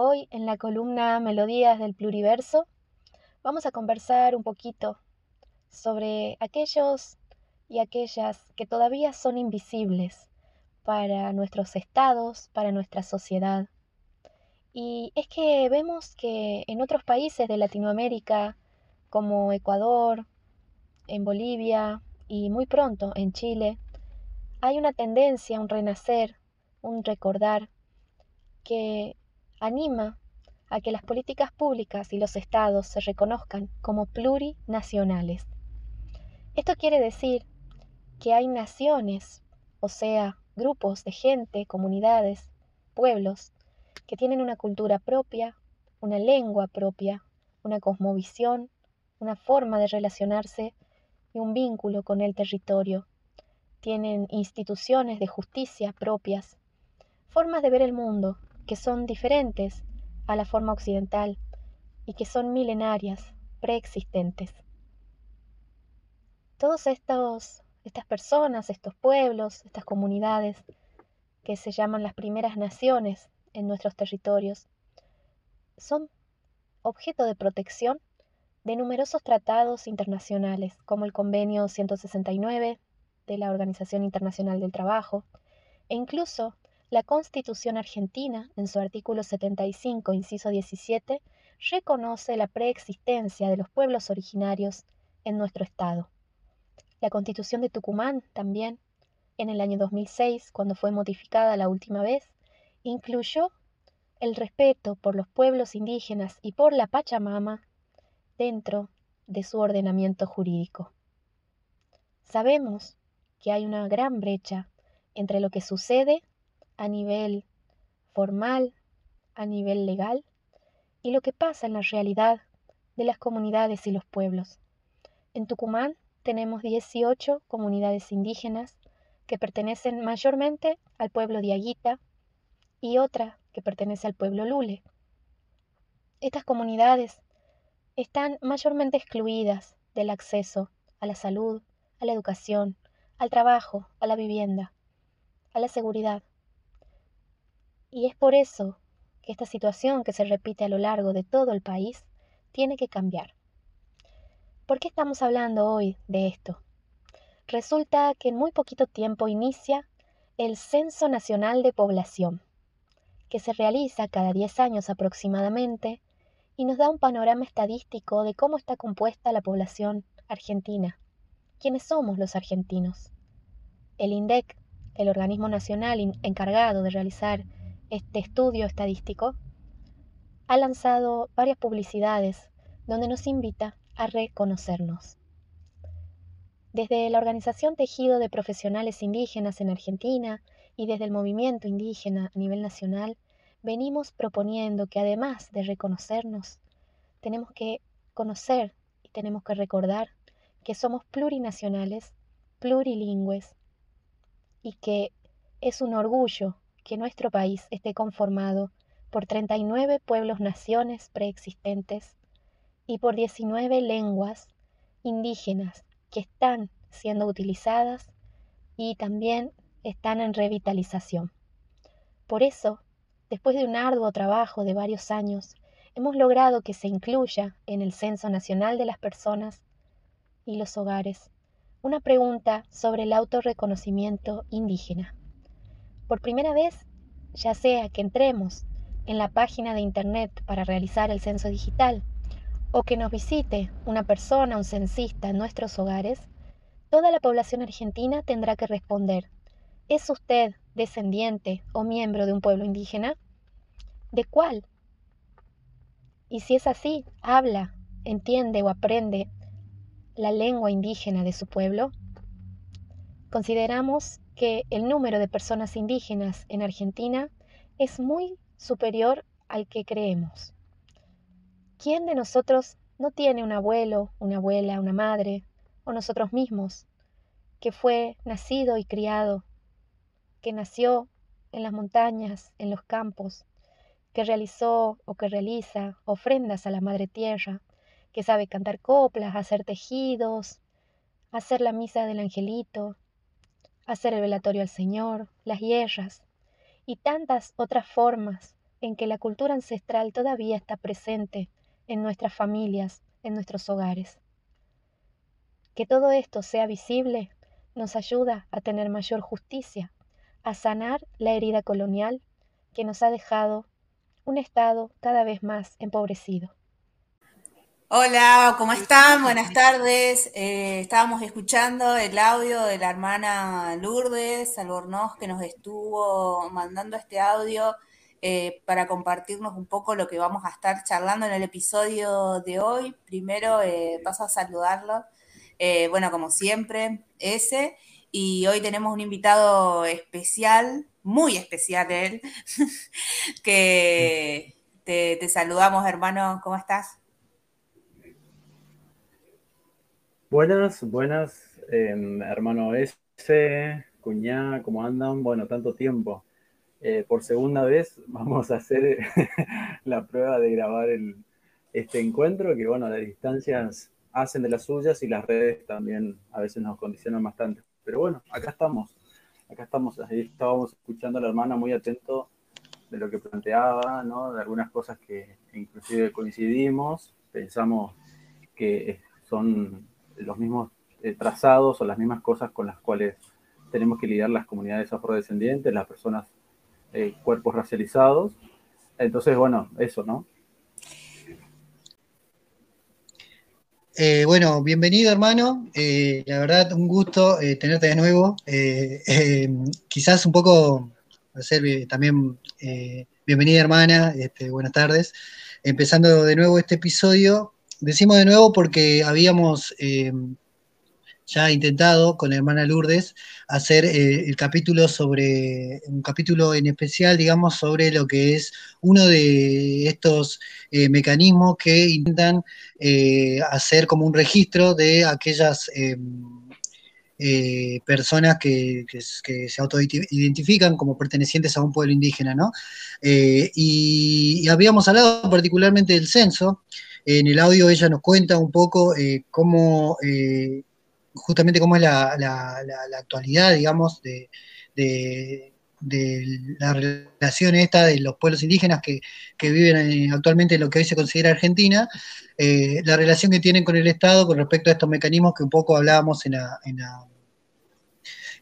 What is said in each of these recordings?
Hoy en la columna Melodías del Pluriverso vamos a conversar un poquito sobre aquellos y aquellas que todavía son invisibles para nuestros estados, para nuestra sociedad. Y es que vemos que en otros países de Latinoamérica, como Ecuador, en Bolivia y muy pronto en Chile, hay una tendencia, un renacer, un recordar que anima a que las políticas públicas y los estados se reconozcan como plurinacionales. Esto quiere decir que hay naciones, o sea, grupos de gente, comunidades, pueblos, que tienen una cultura propia, una lengua propia, una cosmovisión, una forma de relacionarse y un vínculo con el territorio. Tienen instituciones de justicia propias, formas de ver el mundo que son diferentes a la forma occidental y que son milenarias, preexistentes. Todos estos estas personas, estos pueblos, estas comunidades que se llaman las primeras naciones en nuestros territorios, son objeto de protección de numerosos tratados internacionales, como el Convenio 169 de la Organización Internacional del Trabajo, e incluso la Constitución argentina, en su artículo 75, inciso 17, reconoce la preexistencia de los pueblos originarios en nuestro Estado. La Constitución de Tucumán también, en el año 2006, cuando fue modificada la última vez, incluyó el respeto por los pueblos indígenas y por la Pachamama dentro de su ordenamiento jurídico. Sabemos que hay una gran brecha entre lo que sucede a nivel formal, a nivel legal, y lo que pasa en la realidad de las comunidades y los pueblos. En Tucumán tenemos 18 comunidades indígenas que pertenecen mayormente al pueblo Diaguita y otra que pertenece al pueblo Lule. Estas comunidades están mayormente excluidas del acceso a la salud, a la educación, al trabajo, a la vivienda, a la seguridad. Y es por eso que esta situación que se repite a lo largo de todo el país tiene que cambiar. ¿Por qué estamos hablando hoy de esto? Resulta que en muy poquito tiempo inicia el Censo Nacional de Población, que se realiza cada 10 años aproximadamente y nos da un panorama estadístico de cómo está compuesta la población argentina. ¿Quiénes somos los argentinos? El INDEC, el organismo nacional encargado de realizar este estudio estadístico, ha lanzado varias publicidades donde nos invita a reconocernos. Desde la organización Tejido de Profesionales Indígenas en Argentina y desde el movimiento indígena a nivel nacional, venimos proponiendo que además de reconocernos, tenemos que conocer y tenemos que recordar que somos plurinacionales, plurilingües y que es un orgullo que nuestro país esté conformado por 39 pueblos naciones preexistentes y por 19 lenguas indígenas que están siendo utilizadas y también están en revitalización. Por eso, después de un arduo trabajo de varios años, hemos logrado que se incluya en el Censo Nacional de las Personas y los Hogares una pregunta sobre el autorreconocimiento indígena. Por primera vez, ya sea que entremos en la página de Internet para realizar el censo digital o que nos visite una persona, un censista en nuestros hogares, toda la población argentina tendrá que responder, ¿es usted descendiente o miembro de un pueblo indígena? ¿De cuál? Y si es así, habla, entiende o aprende la lengua indígena de su pueblo. Consideramos que el número de personas indígenas en Argentina es muy superior al que creemos. ¿Quién de nosotros no tiene un abuelo, una abuela, una madre, o nosotros mismos, que fue nacido y criado, que nació en las montañas, en los campos, que realizó o que realiza ofrendas a la Madre Tierra, que sabe cantar coplas, hacer tejidos, hacer la misa del angelito, hacer el velatorio al Señor, las hierras y tantas otras formas en que la cultura ancestral todavía está presente en nuestras familias, en nuestros hogares. Que todo esto sea visible nos ayuda a tener mayor justicia, a sanar la herida colonial que nos ha dejado un Estado cada vez más empobrecido. Hola, ¿cómo están? Buenas tardes. Eh, estábamos escuchando el audio de la hermana Lourdes Albornoz que nos estuvo mandando este audio eh, para compartirnos un poco lo que vamos a estar charlando en el episodio de hoy. Primero eh, paso a saludarlo. bueno, como siempre, ese. Y hoy tenemos un invitado especial, muy especial él, que te saludamos, hermano. ¿Cómo estás? Buenas, buenas, em, hermano S, cuñá, ¿cómo andan? Bueno, tanto tiempo. Eh, por segunda vez vamos a hacer la prueba de grabar este encuentro, que bueno, las distancias hacen de las suyas y las redes también a veces nos condicionan bastante. Pero bueno, acá estamos, acá estamos, ahí estábamos escuchando a la hermana muy atento de lo que planteaba, ¿no? De algunas cosas que inclusive coincidimos, pensamos que son los mismos eh, trazados o las mismas cosas con las cuales tenemos que lidiar las comunidades afrodescendientes, las personas, eh, cuerpos racializados. Entonces, bueno, eso, ¿no? Eh, bueno, bienvenido hermano, la verdad un gusto tenerte de nuevo. quizás un poco, hacer también bienvenida hermana, este, buenas tardes. Empezando de nuevo este episodio, decimos de nuevo porque habíamos eh, ya intentado con la hermana Lourdes hacer eh, el capítulo sobre, un capítulo en especial, digamos, sobre lo que es uno de estos eh, mecanismos que intentan hacer como un registro de aquellas personas que, se autoidentifican como pertenecientes a un pueblo indígena, ¿no? y, habíamos hablado particularmente del censo, en el audio ella nos cuenta un poco eh, cómo, eh, justamente cómo es la, actualidad, digamos, de, la relación esta de los pueblos indígenas que, viven actualmente en lo que hoy se considera Argentina, eh, la relación que tienen con el Estado con respecto a estos mecanismos que un poco hablábamos en,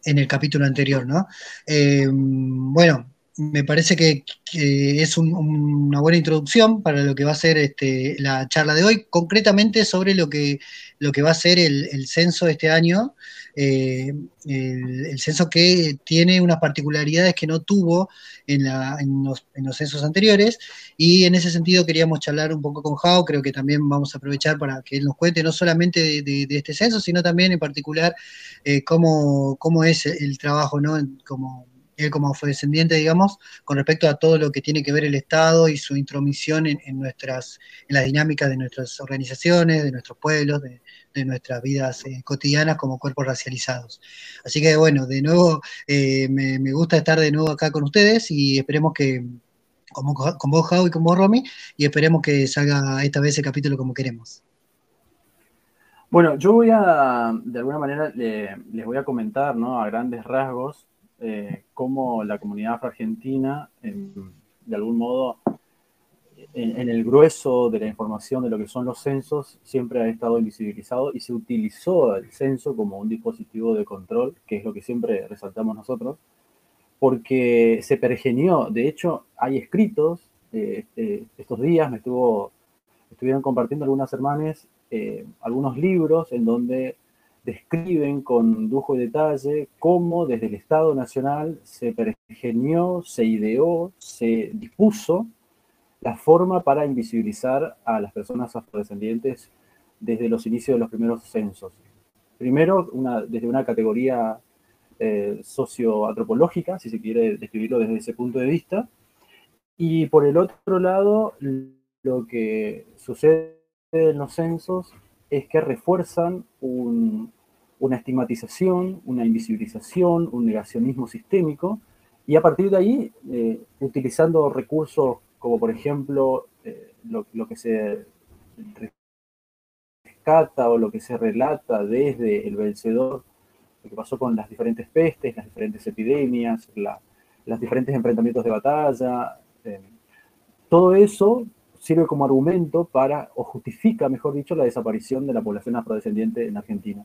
en el capítulo anterior, ¿no? bueno, me parece que, es una buena introducción para lo que va a ser este, la charla de hoy, concretamente sobre lo que, lo que va a ser el, censo de este año, eh, el, censo que tiene unas particularidades que no tuvo en, los, censos anteriores, y en ese sentido queríamos charlar un poco con Jao, creo que también vamos a aprovechar para que él nos cuente no solamente de, este censo, sino también en particular eh, cómo, cómo, es el trabajo, ¿no? Como, él como afrodescendiente, digamos, con respecto a todo lo que tiene que ver el Estado y su intromisión en, nuestras, en las dinámicas de nuestras organizaciones, de nuestros pueblos, de, nuestras vidas eh, cotidianas como cuerpos racializados. Así que bueno, de nuevo, eh, me, gusta estar de nuevo acá con ustedes y esperemos que, como, con vos, Jau, y con vos, Romy, y esperemos que salga esta vez el capítulo como queremos. Bueno, yo voy a, de alguna manera, les voy a comentar, ¿no? A grandes rasgos, eh, cómo la comunidad afroargentina, de algún modo, en, el grueso de la información de lo que son los censos, siempre ha estado invisibilizado y se utilizó el censo como un dispositivo de control, que es lo que siempre resaltamos nosotros, porque se pergenió. De hecho, hay escritos, eh, este, estos días me estuvo, estuvieron compartiendo algunas hermanas eh, algunos libros en donde describen con lujo y detalle cómo desde el Estado Nacional se pergenió, se ideó, se dispuso la forma para invisibilizar a las personas afrodescendientes desde los inicios de los primeros censos. Primero, una, desde una categoría eh, socioantropológica, si se quiere describirlo desde ese punto de vista, y por el otro lado, lo que sucede en los censos es que refuerzan un, una estigmatización, una invisibilización, un negacionismo sistémico, y a partir de ahí, eh, utilizando recursos como por ejemplo eh, lo, que se rescata o lo que se relata desde el vencedor, lo que pasó con las diferentes pestes, las diferentes epidemias, los diferentes enfrentamientos de batalla, eh, todo eso sirve como argumento para, o justifica, mejor dicho, la desaparición de la población afrodescendiente en Argentina.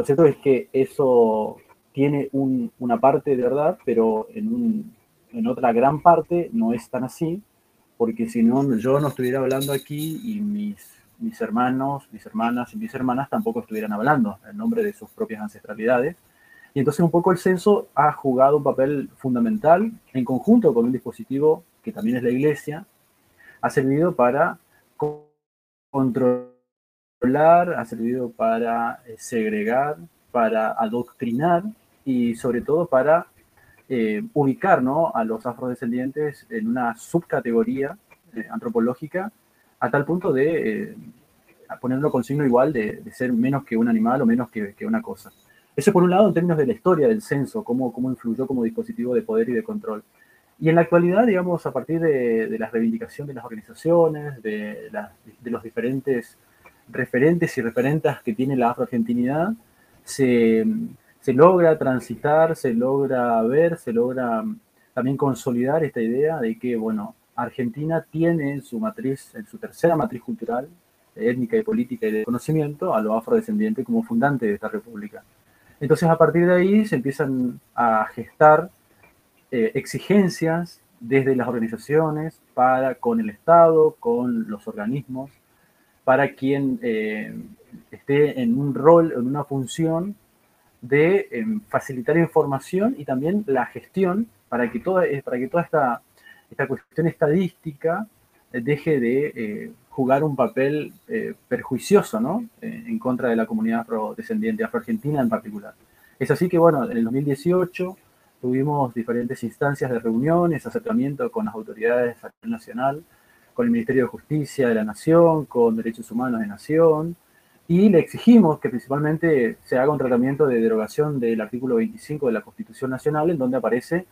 Lo cierto es que eso tiene una parte de verdad, pero en, en otra gran parte no es tan así, porque si no, yo no estuviera hablando aquí y mis, mis hermanos, mis hermanas y mis hermanas tampoco estuvieran hablando en nombre de sus propias ancestralidades. Y entonces un poco el censo ha jugado un papel fundamental en conjunto con un dispositivo que también es la iglesia, ha servido para controlar, ha servido para eh, segregar, para adoctrinar y sobre todo para eh, ubicar ¿no? a los afrodescendientes en una subcategoría eh, antropológica a tal punto de ponerlo con signo igual de, ser menos que un animal o menos que, que, una cosa. Eso por un lado en términos de la historia del censo, cómo, cómo influyó como dispositivo de poder y de control. Y en la actualidad, digamos, a partir de, la reivindicación de las organizaciones, de, los diferentes referentes y referentas que tiene la afroargentinidad, se, se logra transitar, se logra ver, se logra también consolidar esta idea de que, bueno, Argentina tiene en su matriz, en su tercera matriz cultural, étnica y política y de conocimiento, a lo afrodescendiente como fundante de esta república. Entonces, a partir de ahí se empiezan a gestar eh, exigencias desde las organizaciones para con el Estado, con los organismos, para quien eh, esté en un rol, en una función de em, facilitar información y también la gestión para que toda, eh, para que toda esta, esta cuestión estadística deje de jugar un papel perjuicioso ¿no? en contra de la comunidad afrodescendiente, afroargentina en particular. Es así que, bueno, en el 2018 Tuvimos diferentes instancias de reuniones, acercamiento con las autoridades a nivel nacional, con el Ministerio de Justicia de la Nación, con Derechos Humanos de Nación, y le exigimos que principalmente se haga un tratamiento de derogación del artículo 25 de la Constitución Nacional, en donde aparece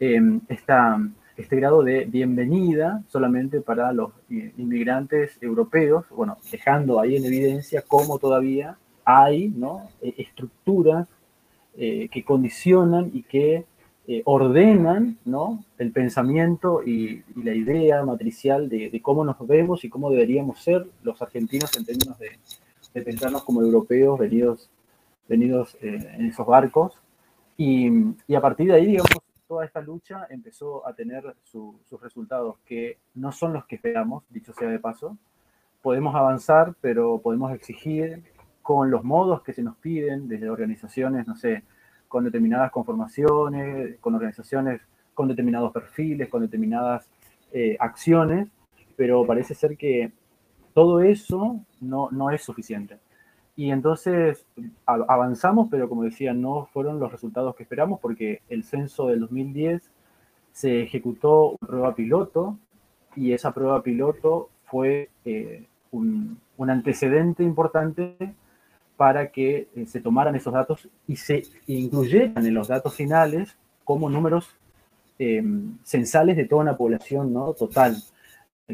em, este grado de bienvenida solamente para los inmigrantes europeos, bueno, dejando ahí en evidencia cómo todavía hay ¿no? E-, estructuras eh, que condicionan y que eh, ordenan ¿no? el pensamiento y, la idea matricial de, cómo nos vemos y cómo deberíamos ser los argentinos en términos de, pensarnos como europeos venidos, venidos eh, en esos barcos. Y, y, a partir de ahí, digamos, toda esta lucha empezó a tener sus resultados, que no son los que esperamos, dicho sea de paso. Podemos avanzar, pero podemos exigir con los modos que se nos piden desde organizaciones, no sé, con determinadas conformaciones, con organizaciones con determinados perfiles, con determinadas eh, acciones, pero parece ser que todo eso no, no es suficiente. Y entonces avanzamos, pero como decía, no fueron los resultados que esperamos porque el censo del 2010 se ejecutó una prueba piloto y esa prueba piloto fue eh, un, un antecedente importante para que eh, se tomaran esos datos y se incluyeran en los datos finales como números eh, censales de toda una población ¿no? total,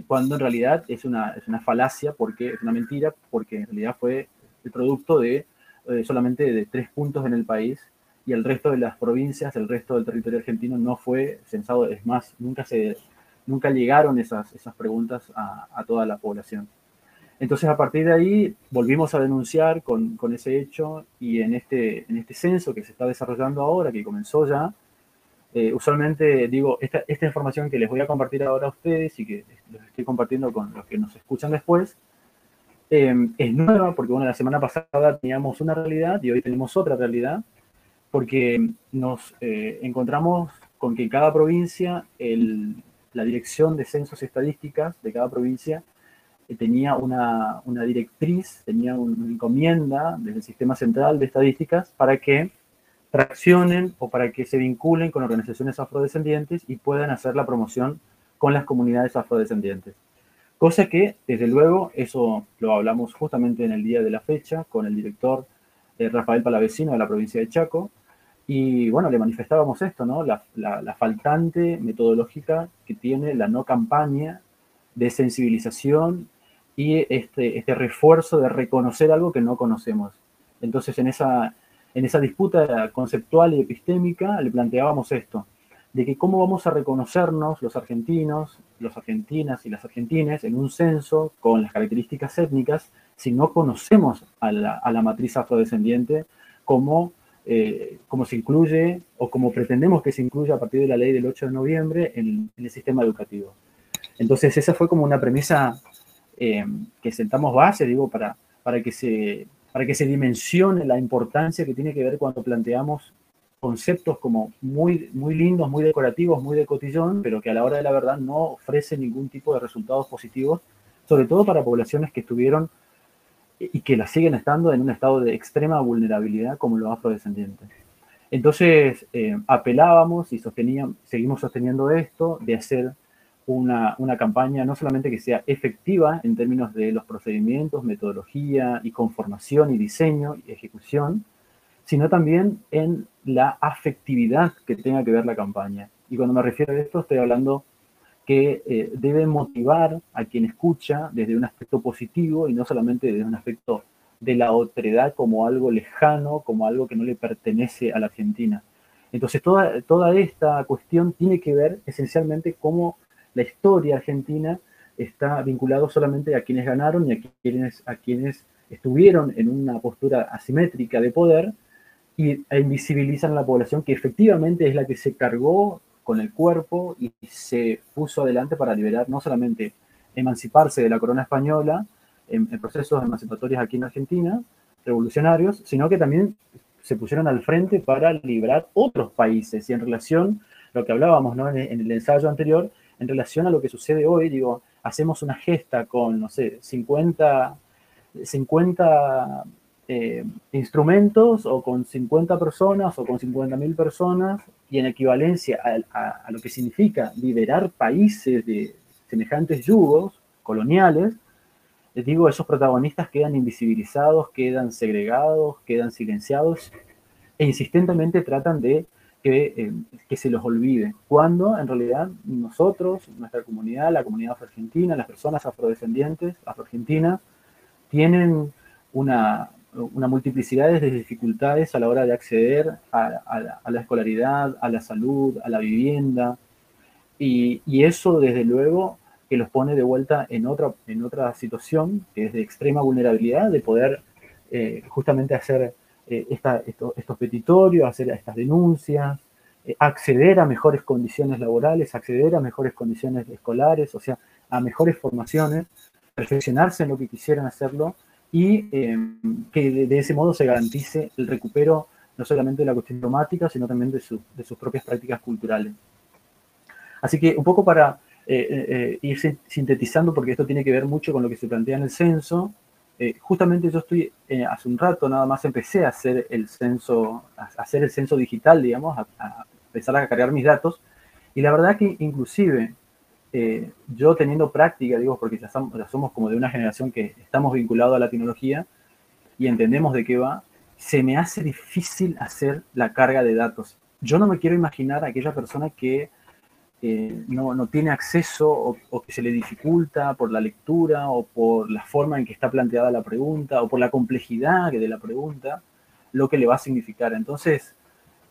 cuando en realidad es una, es una falacia, porque es una mentira, porque en realidad fue el producto de eh, solamente de tres puntos en el país y el resto de las provincias, el resto del territorio argentino no fue censado, es más, nunca, se, nunca llegaron esas, esas preguntas a, a toda la población. Entonces, a partir de ahí, volvimos a denunciar con, con, ese hecho y en este, en este censo que se está desarrollando ahora, que comenzó ya, eh, usualmente digo, esta, esta, información que les voy a compartir ahora a ustedes y que les estoy compartiendo con los que nos escuchan después, eh, es nueva porque, bueno, la semana pasada teníamos una realidad y hoy tenemos otra realidad, porque nos eh, encontramos con que cada provincia, el, la dirección de censos y estadísticas de cada provincia, tenía una, una directriz, tenía una encomienda desde el sistema central de estadísticas para que traccionen o para que se vinculen con organizaciones afrodescendientes y puedan hacer la promoción con las comunidades afrodescendientes. Cosa que, desde luego, eso lo hablamos justamente en el día de la fecha con el director eh, Rafael Palavecino de la provincia de Chaco, y bueno, le manifestábamos esto, ¿no? La, la, la, faltante metodológica que tiene la no campaña de sensibilización y este, este refuerzo de reconocer algo que no conocemos. Entonces, en esa, en esa disputa conceptual y epistémica le planteábamos esto. de que cómo vamos a reconocernos los argentinos, los argentinas y las argentines en un censo con las características étnicas si no conocemos a la, matriz afrodescendiente como, eh, como se incluye o como pretendemos que se incluya a partir de la ley del 8 de noviembre en, el sistema educativo. Entonces esa fue como una premisa eh, que sentamos base, digo, para, para, que se, para que se dimensione la importancia que tiene que ver cuando planteamos conceptos como muy, muy lindos, muy decorativos, muy de cotillón, pero que a la hora de la verdad no ofrecen ningún tipo de resultados positivos, sobre todo para poblaciones que estuvieron y que las siguen estando en un estado de extrema vulnerabilidad como los afrodescendientes. Entonces eh, apelábamos y sosteníamos, seguimos sosteniendo esto de hacer una, una, campaña no solamente que sea efectiva en términos de los procedimientos, metodología y conformación y diseño y ejecución, sino también en la afectividad que tenga que ver la campaña. Y cuando me refiero a esto, estoy hablando que eh, debe motivar a quien escucha desde un aspecto positivo y no solamente desde un aspecto de la otredad como algo lejano, como algo que no le pertenece a la Argentina. Entonces, toda, toda esta cuestión tiene que ver esencialmente cómo la historia argentina está vinculada solamente a quienes ganaron y a quienes, a quienes estuvieron en una postura asimétrica de poder y, e invisibilizan a la población que efectivamente es la que se cargó con el cuerpo y se puso adelante para liberar no solamente emanciparse de la corona española en, procesos emancipatorios aquí en Argentina, revolucionarios, sino que también se pusieron al frente para liberar otros países y en relación, lo que hablábamos ¿no? en, en el ensayo anterior, en relación a lo que sucede hoy, digo, hacemos una gesta con, no sé, 50, 50 eh, instrumentos o con 50 personas o con 50.000 personas y en equivalencia a, lo que significa liberar países de semejantes yugos coloniales, les digo, esos protagonistas quedan invisibilizados, quedan segregados, quedan silenciados e insistentemente tratan de que, eh, que se los olvide, cuando en realidad nosotros, nuestra comunidad, la comunidad argentina, las personas afrodescendientes, afroargentinas, tienen una, una multiplicidad de dificultades a la hora de acceder a, la, escolaridad, a la salud, a la vivienda, y, eso desde luego que los pone de vuelta en otra, en otra situación, que es de extrema vulnerabilidad, de poder eh, justamente hacer eh, estos petitorios, hacer estas denuncias, eh, acceder a mejores condiciones laborales, acceder a mejores condiciones escolares, o sea, a mejores formaciones, perfeccionarse en lo que quisieran hacerlo y em, que de, ese modo se garantice el recupero no solamente de la cuestión diplomática, sino también de, de sus propias prácticas culturales. Así que un poco para eh, ir sintetizando, porque esto tiene que ver mucho con lo que se plantea en el censo, justamente yo estoy, hace un rato nada más empecé a hacer el censo, a hacer el censo digital, digamos, a, empezar a cargar mis datos, y la verdad que inclusive eh, yo teniendo práctica, digo, porque ya somos, como de una generación que estamos vinculados a la tecnología y entendemos de qué va, se me hace difícil hacer la carga de datos. Yo no me quiero imaginar a aquella persona que eh, no, tiene acceso o, o, que se le dificulta por la lectura o por la forma en que está planteada la pregunta o por la complejidad de la pregunta, lo que le va a significar. Entonces,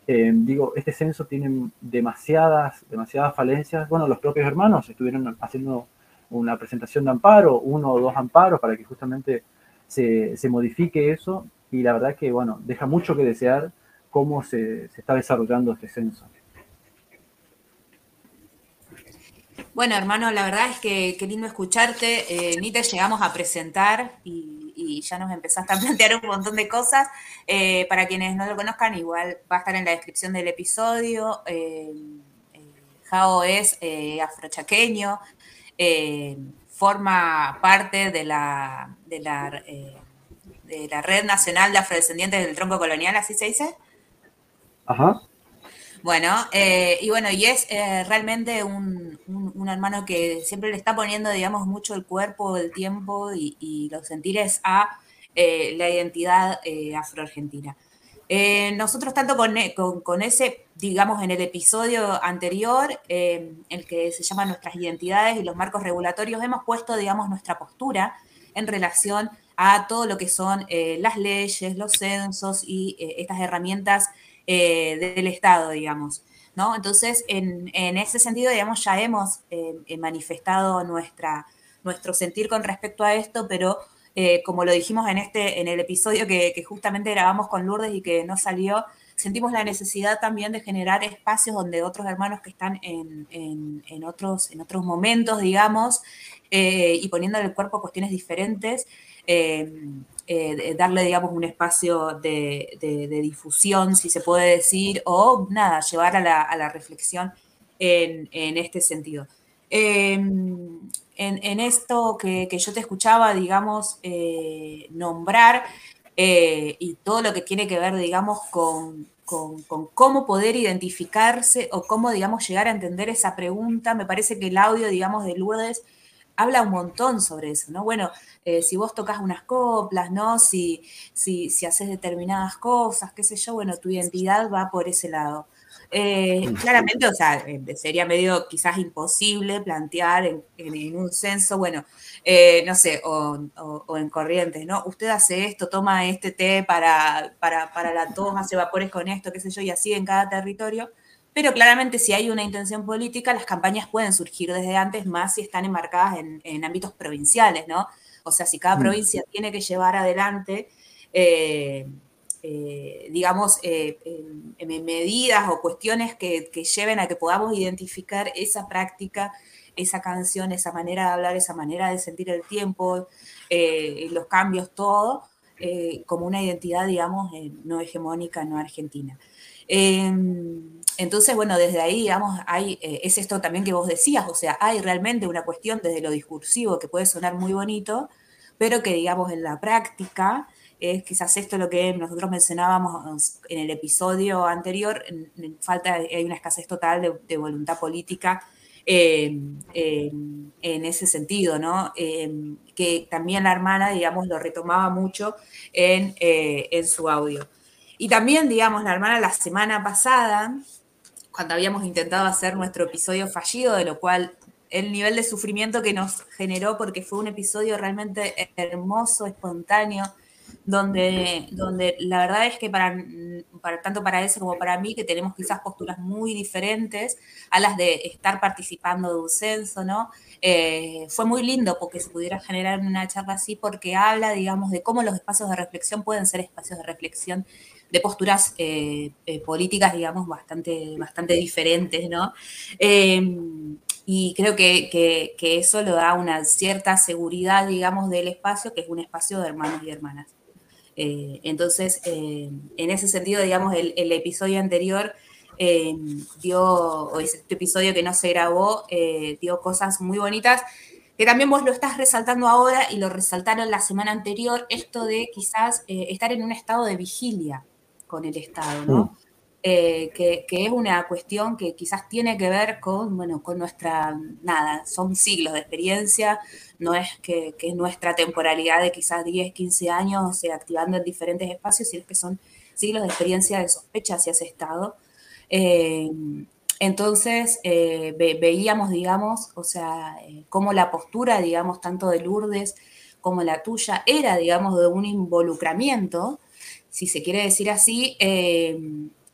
eh, digo, este censo tiene demasiadas, demasiadas falencias. Bueno, los propios hermanos estuvieron haciendo una presentación de amparo, uno o dos amparos para que justamente se, se modifique eso y la verdad que, bueno, deja mucho que desear cómo se, se está desarrollando este censo. Bueno, hermano, la verdad es que qué lindo escucharte. Eh, ni te llegamos a presentar y ya nos empezaste a plantear un montón de cosas. Eh, para quienes no lo conozcan, igual va a estar en la descripción del episodio. Eh, eh, Jao es afrochaqueño, forma parte de la, de la, de la Red Nacional de Afrodescendientes del Tronco Colonial, ¿así se dice? Ajá. Bueno, eh, y bueno, y es eh, realmente un, hermano que siempre le está poniendo, digamos, mucho el cuerpo, el tiempo y, los sentires a eh, la identidad afroargentina. nosotros tanto con, con, ese, digamos, en el episodio anterior, el que se llama Nuestras identidades y los marcos regulatorios, hemos puesto, digamos, nuestra postura en relación a todo lo que son las leyes, los censos y estas herramientas eh, del Estado, digamos. ¿no? Entonces, en, ese sentido, digamos, ya hemos eh, manifestado nuestra, nuestro sentir con respecto a esto, pero eh, como lo dijimos en, este, en el episodio que, justamente grabamos con Lourdes y que no salió, sentimos la necesidad también de generar espacios donde otros hermanos que están en, otros, en otros momentos, digamos, eh, y poniéndole el cuerpo cuestiones diferentes, eh, darle, digamos, un espacio de, difusión, si se puede decir, o nada, llevar a la, reflexión en, este sentido. Em, en, esto que, yo te escuchaba, digamos, eh, nombrar eh, y todo lo que tiene que ver, digamos, con, con, cómo poder identificarse o cómo, digamos, llegar a entender esa pregunta, me parece que el audio, digamos, de Lourdes habla un montón sobre eso, ¿no? Bueno, eh, si vos tocas unas coplas, ¿no? Si, si, si haces determinadas cosas, qué sé yo, bueno, tu identidad va por ese lado. Eh, claramente, o sea, eh, sería medio quizás imposible plantear en, un censo, bueno, no sé, o, en corrientes, ¿no? Usted hace esto, toma este té para, para, para la toma, hace vapores con esto, qué sé yo, y así en cada territorio. Pero claramente si hay una intención política, las campañas pueden surgir desde antes, más si están enmarcadas en, ámbitos provinciales, ¿no? O sea, si cada mm. provincia tiene que llevar adelante, eh, eh, digamos, eh, medidas o cuestiones que, lleven a que podamos identificar esa práctica, esa canción, esa manera de hablar, esa manera de sentir el tiempo, los cambios, todo, como una identidad, digamos, no hegemónica, no argentina. Em, entonces, bueno, desde ahí, digamos, hay, eh, es esto también que vos decías, o sea, hay realmente una cuestión desde lo discursivo que puede sonar muy bonito, pero que, digamos, en la práctica, es quizás esto lo que nosotros mencionábamos en el episodio anterior, falta, hay una escasez total de, voluntad política em, em, en ese sentido, ¿no? que también la hermana, digamos, lo retomaba mucho en, eh, en su audio. Y también, digamos, la hermana la semana pasada, cuando habíamos intentado hacer nuestro episodio fallido, de lo cual el nivel de sufrimiento que nos generó, porque fue un episodio realmente hermoso, espontáneo, donde, donde la verdad es que para, para, tanto para eso como para mí, que tenemos quizás posturas muy diferentes a las de estar participando de un censo, ¿no? Eh, fue muy lindo porque se pudiera generar una charla así, porque habla, digamos, de cómo los espacios de reflexión pueden ser espacios de reflexión de posturas eh, eh, políticas, digamos, bastante, bastante diferentes, ¿no? Em, y creo que, eso lo da una cierta seguridad, digamos, del espacio, que es un espacio de hermanos y hermanas. Eh, entonces, en ese sentido, digamos, el, episodio anterior em, dio, o este episodio que no se grabó, dio cosas muy bonitas que también vos lo estás resaltando ahora y lo resaltaron la semana anterior, esto de quizás estar en un estado de vigilia, con el Estado, ¿no? Eh, que, es una cuestión que quizás tiene que ver con, bueno, con nuestra, nada, son siglos de experiencia, no es que, que nuestra temporalidad de quizás 10, 15 años se activando en diferentes espacios, sino que son siglos de experiencia de sospecha hacia ese Estado. Eh, entonces, eh, veíamos, digamos, o sea, cómo la postura, digamos, tanto de Lourdes como la tuya era, digamos, de un involucramiento si se quiere decir así, eh,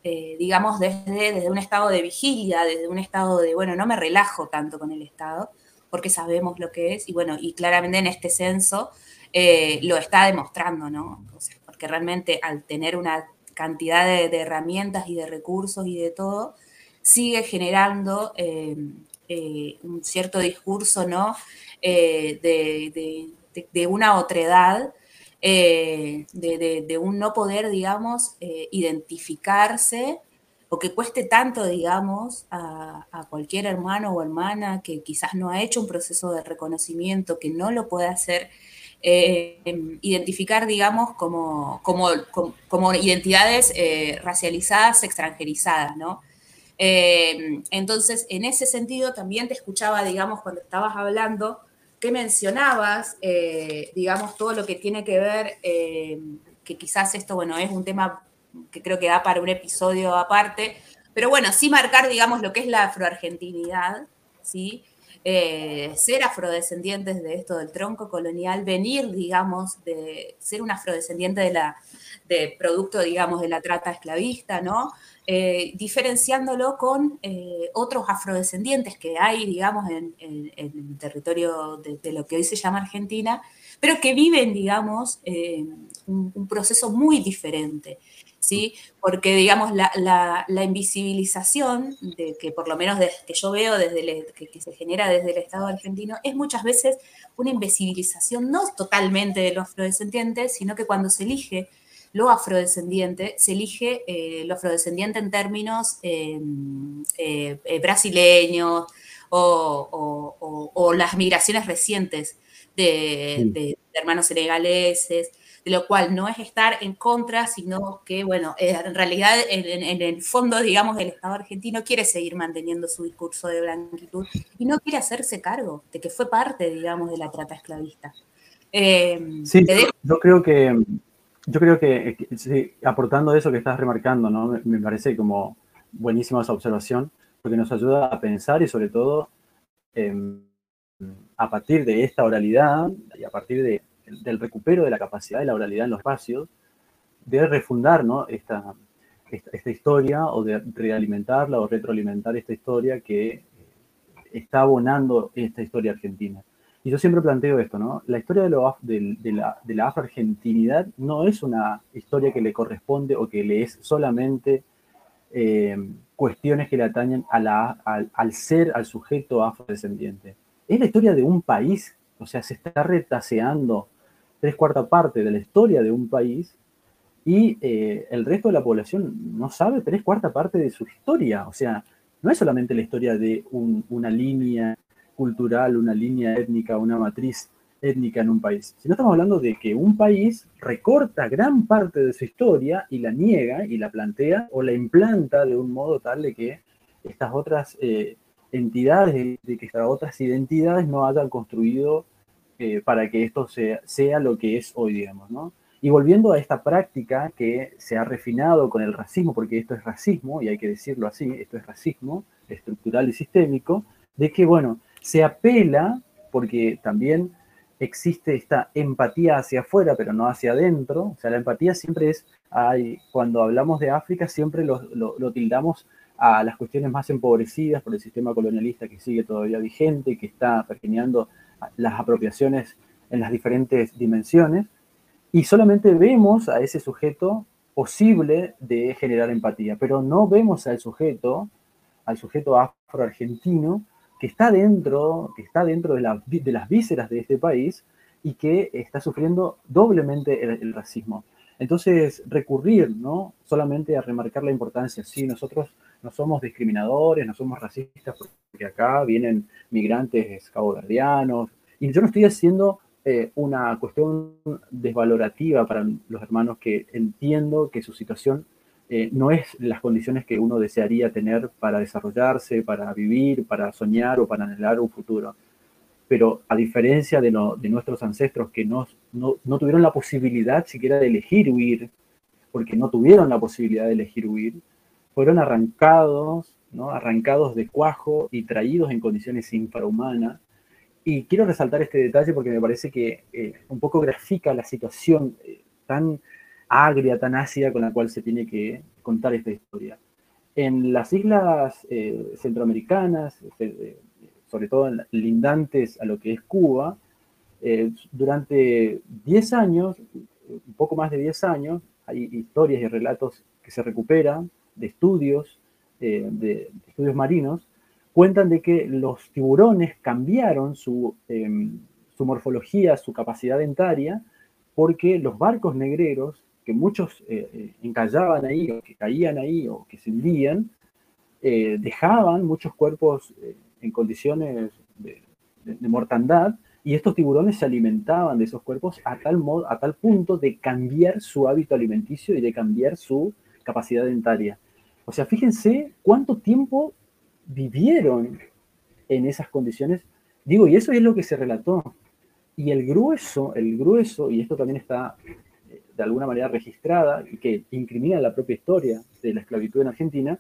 eh, digamos, desde, desde un estado de vigilia, desde un estado de, bueno, no me relajo tanto con el Estado, porque sabemos lo que es, y bueno, y claramente en este censo eh, lo está demostrando, ¿no? porque realmente al tener una cantidad de, herramientas y de recursos y de todo, sigue generando un cierto discurso, ¿no? de, de, una otredad eh, de, un no poder, digamos, eh, identificarse o que cueste tanto, digamos, a, cualquier hermano o hermana que quizás no ha hecho un proceso de reconocimiento, que no lo puede hacer, eh, identificar, digamos, como, como, como, identidades racializadas, extranjerizadas, ¿no? entonces, en ese sentido, también te escuchaba, digamos, cuando estabas hablando, que mencionabas, eh, digamos, todo lo que tiene que ver, eh, que quizás esto, bueno, es un tema que creo que da para un episodio aparte, pero bueno, sí marcar, digamos, lo que es la afroargentinidad, ¿sí? Eh, ser afrodescendientes de esto del tronco colonial, venir, digamos, de ser un afrodescendiente de la, de producto, digamos, de la trata esclavista, ¿no? Eh, diferenciándolo con eh, otros afrodescendientes que hay, digamos, en, el territorio de, lo que hoy se llama Argentina, pero que viven, digamos, un, un, proceso muy diferente. ¿Sí? Porque, digamos, la, invisibilización de que por lo menos que yo veo desde que, se genera desde el Estado argentino es muchas veces una invisibilización no totalmente de los afrodescendientes, sino que cuando se elige lo afrodescendiente, se elige eh, lo afrodescendiente en términos em, eh, eh, brasileños o, las migraciones recientes de, hermanos senegaleses, de lo cual no es estar en contra, sino que, bueno, en realidad, en, el fondo, digamos, el Estado argentino quiere seguir manteniendo su discurso de blanquitud y no quiere hacerse cargo de que fue parte, digamos, de la trata esclavista. Em, sí, yo creo que yo creo que, sí, aportando eso que estás remarcando, ¿no? me, parece como buenísima esa observación, porque nos ayuda a pensar y sobre todo em, a partir de esta oralidad y a partir de, del recupero de la capacidad de la oralidad en los espacios, de refundar ¿no? esta, esta, historia o de realimentarla o retroalimentar esta historia que está abonando esta historia argentina. Y yo siempre planteo esto, ¿no? La historia de, lo, de, la, de la afroargentinidad no es una historia que le corresponde o que le es solamente eh, cuestiones que le atañen a la, al, ser, al sujeto afrodescendiente. Es la historia de un país, o sea, se está retaseando tres cuartas partes de la historia de un país y eh, el resto de la población no sabe tres cuartas partes de su historia. O sea, no es solamente la historia de una línea cultural, una línea étnica, una matriz étnica en un país, sino estamos hablando de que un país recorta gran parte de su historia y la niega y la plantea o la implanta de un modo tal de que estas otras eh, entidades, de que estas otras identidades no hayan construido eh, para que esto sea, sea lo que es hoy, digamos, ¿no? Y volviendo a esta práctica que se ha refinado con el racismo, porque esto es racismo, y hay que decirlo así, esto es racismo estructural y sistémico, de que, bueno, se apela, porque también existe esta empatía hacia afuera, pero no hacia adentro. O sea, la empatía siempre es, cuando hablamos de África, siempre lo, lo, tildamos a las cuestiones más empobrecidas por el sistema colonialista que sigue todavía vigente, que está pergeneando las apropiaciones en las diferentes dimensiones, y solamente vemos a ese sujeto posible de generar empatía, pero no vemos al sujeto, al sujeto afroargentino, que está dentro, que está dentro de, de, las vísceras de este país y que está sufriendo doblemente el, racismo. Entonces, recurrir, ¿no? Solamente a remarcar la importancia, sí, nosotros no somos discriminadores, no somos racistas, porque acá vienen migrantes caboverdianos, y yo no estoy haciendo eh, una cuestión desvalorativa para los hermanos que entiendo que su situación eh, no es las condiciones que uno desearía tener para desarrollarse, para vivir, para soñar o para anhelar un futuro. Pero a diferencia de, nuestros ancestros que no, no, tuvieron la posibilidad siquiera de elegir huir, porque no tuvieron la posibilidad de elegir huir, fueron arrancados, ¿no? arrancados de cuajo y traídos en condiciones infrahumanas. Y quiero resaltar este detalle porque me parece que eh, un poco grafica la situación eh, tan agria, tan ácida con la cual se tiene que contar esta historia. En las islas eh, centroamericanas, eh, sobre todo lindantes a lo que es Cuba, eh, durante 10 años, un poco más de 10 años, hay historias y relatos que se recuperan de estudios, de estudios marinos, cuentan de que los tiburones cambiaron su, em, su morfología, su capacidad dentaria, porque los barcos negreros que muchos eh, eh, encallaban ahí, o que caían ahí, o que se hundían, eh, dejaban muchos cuerpos en condiciones de, mortandad, y estos tiburones se alimentaban de esos cuerpos a tal, modo, a tal punto de cambiar su hábito alimenticio y de cambiar su capacidad dentaria. O sea, fíjense cuánto tiempo vivieron en esas condiciones. Digo, y eso es lo que se relató. Y el grueso, el grueso, y esto también está de alguna manera registrada y que incrimina la propia historia de la esclavitud en Argentina,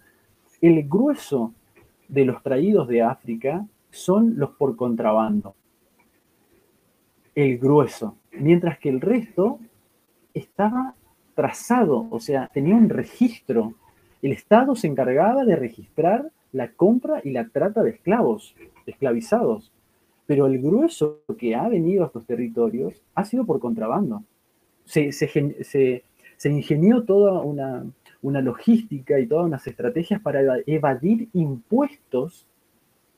el grueso de los traídos de África son los por contrabando. El grueso. Mientras que el resto estaba trazado, o sea, tenía un registro. el Estado se encargaba de registrar la compra y la trata de esclavos, esclavizados. Pero el grueso que ha venido a estos territorios ha sido por contrabando. Se, ingenió toda una, una logística y todas unas estrategias para evadir impuestos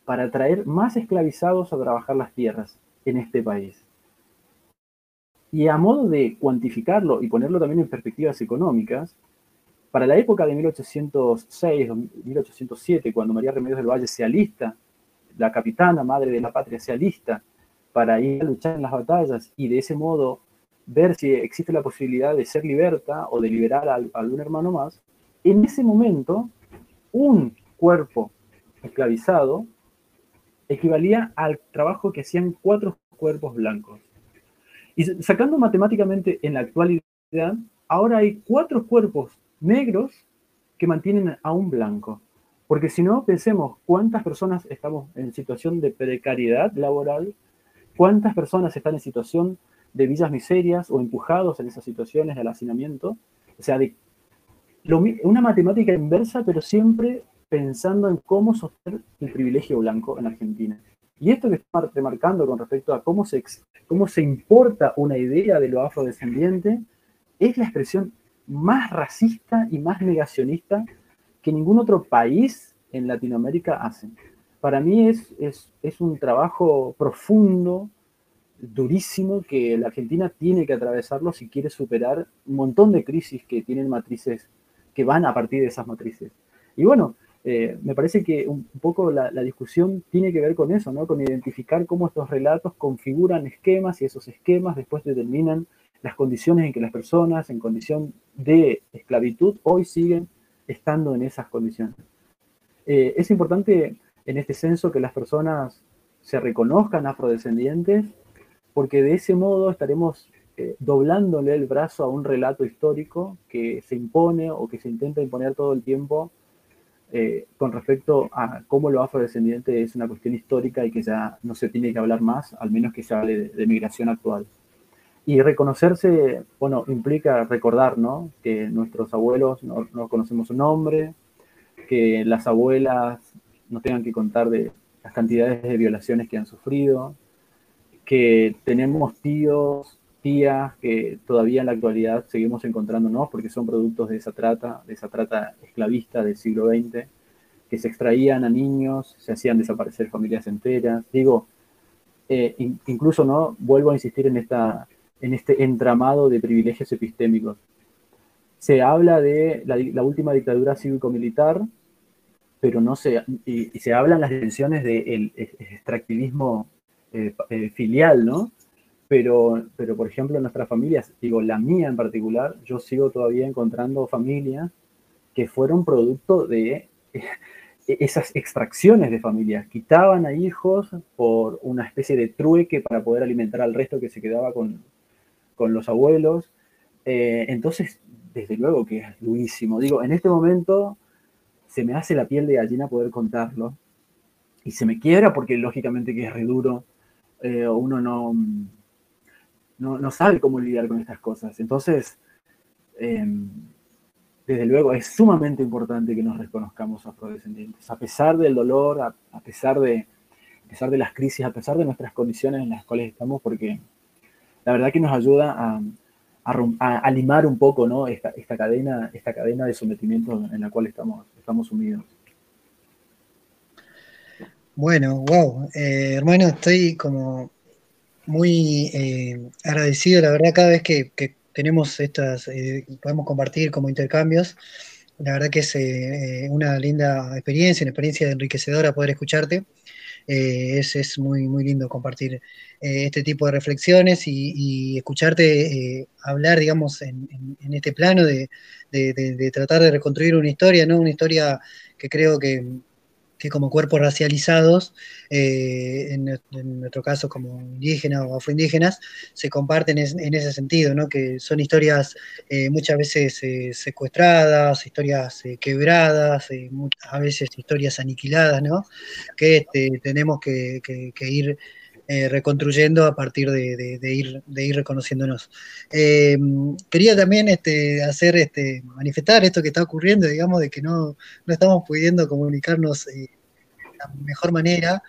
para traer más esclavizados a trabajar las tierras en este país. Y a modo de cuantificarlo y ponerlo también en perspectivas económicas, para la época de 1806 o 1807, cuando María Remedios del Valle se alista, la capitana, madre de la patria, se alista para ir a luchar en las batallas y de ese modo ver si existe la posibilidad de ser liberta o de liberar a algún hermano más, en ese momento un cuerpo esclavizado equivalía al trabajo que hacían cuatro cuerpos blancos. Y sacando matemáticamente en la actualidad, ahora hay cuatro cuerpos negros que mantienen a un blanco. Porque si no, pensemos cuántas personas estamos en situación de precariedad laboral, cuántas personas están en situación de villas miserias o empujados en esas situaciones de hacinamiento. O sea, una matemática inversa, pero siempre pensando en cómo sostener el privilegio blanco en Argentina. Y esto que está remarcando con respecto a cómo se, cómo se importa una idea de lo afrodescendiente, es la expresión más racista y más negacionista que ningún otro país en Latinoamérica hace. Para mí es, es, es un trabajo profundo, durísimo, que la Argentina tiene que atravesarlo si quiere superar un montón de crisis que tienen matrices, que van a partir de esas matrices. Y bueno, eh, me parece que un poco la, discusión tiene que ver con eso, ¿no? con identificar cómo estos relatos configuran esquemas y esos esquemas después determinan las condiciones en que las personas en condición de esclavitud hoy siguen estando en esas condiciones. Eh, es importante en este censo que las personas se reconozcan afrodescendientes porque de ese modo estaremos eh, doblándole el brazo a un relato histórico que se impone o que se intenta imponer todo el tiempo eh, con respecto a cómo lo afrodescendiente es una cuestión histórica y que ya no se tiene que hablar más, al menos que se hable de, migración actual. Y reconocerse, bueno, implica recordar, ¿no? Que nuestros abuelos no, no, conocemos su nombre, que las abuelas no tengan que contar de las cantidades de violaciones que han sufrido, que tenemos tíos tías que todavía en la actualidad seguimos encontrándonos porque son productos de esa trata, de esa trata esclavista del siglo XX, que se extraían a niños, se hacían desaparecer familias enteras. Digo, eh, incluso no vuelvo a insistir en, esta, en este entramado de privilegios epistémicos. Se habla de la, última dictadura cívico-militar, pero no se, y, se hablan las dimensiones del extractivismo eh, eh, filial, ¿no? Pero, pero, por ejemplo, en nuestras familias, digo, la mía en particular, yo sigo todavía encontrando familias que fueron producto de esas extracciones de familias. Quitaban a hijos por una especie de trueque para poder alimentar al resto que se quedaba con, con los abuelos. Eh, entonces, desde luego que es durísimo. Digo, en este momento se me hace la piel de gallina poder contarlo y se me quiebra porque lógicamente que es re duro. Eh, uno no no, sabe cómo lidiar con estas cosas. Entonces, em, desde luego, es sumamente importante que nos reconozcamos afrodescendientes, a pesar del dolor, a, pesar de, pesar de las crisis, a pesar de nuestras condiciones en las cuales estamos, porque la verdad que nos ayuda a, a, un poco ¿no? esta, esta, cadena, esta cadena de sometimiento en la cual estamos, estamos sumidos. Bueno, wow, eh, hermano, estoy como muy eh, agradecido, la verdad, cada vez que, tenemos estas, eh, podemos compartir como intercambios. La verdad que es eh, una linda experiencia, una experiencia enriquecedora poder escucharte. Es, es, muy, muy lindo compartir este tipo de reflexiones y, escucharte hablar, digamos, en, este plano de, de, tratar de reconstruir una historia, ¿no? Una historia que creo que, que como cuerpos racializados, eh, en, nuestro caso como indígenas o afroindígenas, se comparten en, ese sentido, ¿no? que son historias eh, muchas veces eh, secuestradas, historias quebradas, a veces historias aniquiladas, ¿no? que este, tenemos que, ir eh, reconstruyendo a partir de, ir, reconociéndonos. Eh, quería también este, hacer, este, manifestar esto que está ocurriendo, digamos, de que no, no estamos pudiendo comunicarnos de la mejor manera.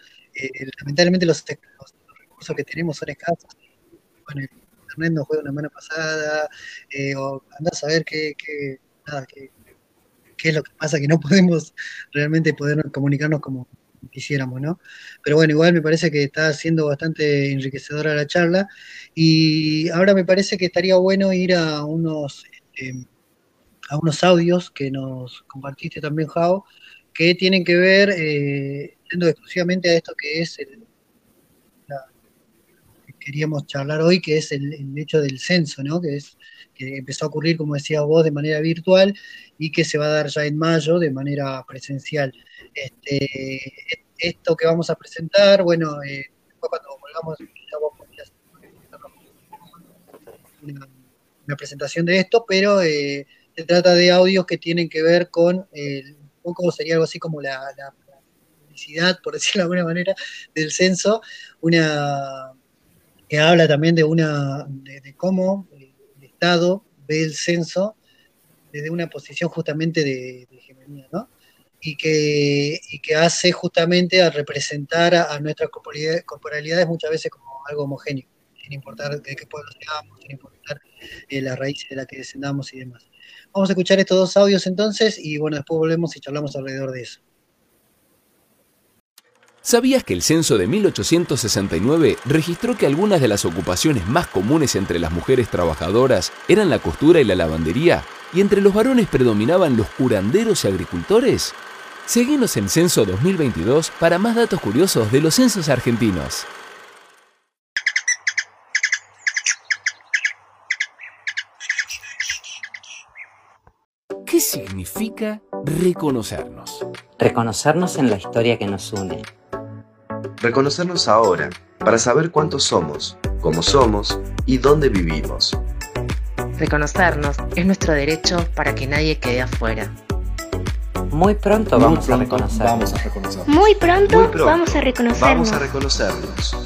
lamentablemente los, recursos que tenemos son escasos. Bueno, internet nos juega una mano pasada, o andás a ver qué, qué, nada, qué qué es lo que pasa, que no podemos realmente poder comunicarnos como quisiéramos, ¿no? Pero bueno, igual me parece que está siendo bastante enriquecedora la charla y ahora me parece que estaría bueno ir a unos, este, a unos audios que nos compartiste también, Jao, que tienen que ver, eh, exclusivamente a esto que es el, queríamos charlar hoy, que es el, hecho del censo, ¿no? Que es que empezó a ocurrir, como decías vos, de manera virtual y que se va a dar ya en mayo de manera presencial. Este, esto que vamos a presentar, bueno, eh, cuando volvamos una, una, presentación de esto, pero eh, se trata de audios que tienen que ver con un poco sería algo así como la, publicidad, por decirlo de alguna manera, del censo, una que habla también de una de cómo Estado ve el censo desde una posición justamente de, hegemonía, ¿no? Y que, que hace justamente a representar a, nuestras corporalidades muchas veces como algo homogéneo, sin importar de qué pueblo seamos, sin importar eh, la raíz de la que descendamos y demás. Vamos a escuchar estos dos audios entonces y bueno, después volvemos y charlamos alrededor de eso. ¿Sabías que el censo de 1869 registró que algunas de las ocupaciones más comunes entre las mujeres trabajadoras eran la costura y la lavandería, y entre los varones predominaban los curanderos y agricultores? Seguimos en Censo 2022 para más datos curiosos de los censos argentinos. ¿Qué significa reconocernos? Reconocernos en la historia que nos une reconocernos ahora para saber cuántos somos, cómo somos y dónde vivimos. Reconocernos es nuestro derecho para que nadie quede afuera. Muy pronto, vamos, a reconocernos. Muy pronto, vamos a reconocernos. Vamos a reconocernos.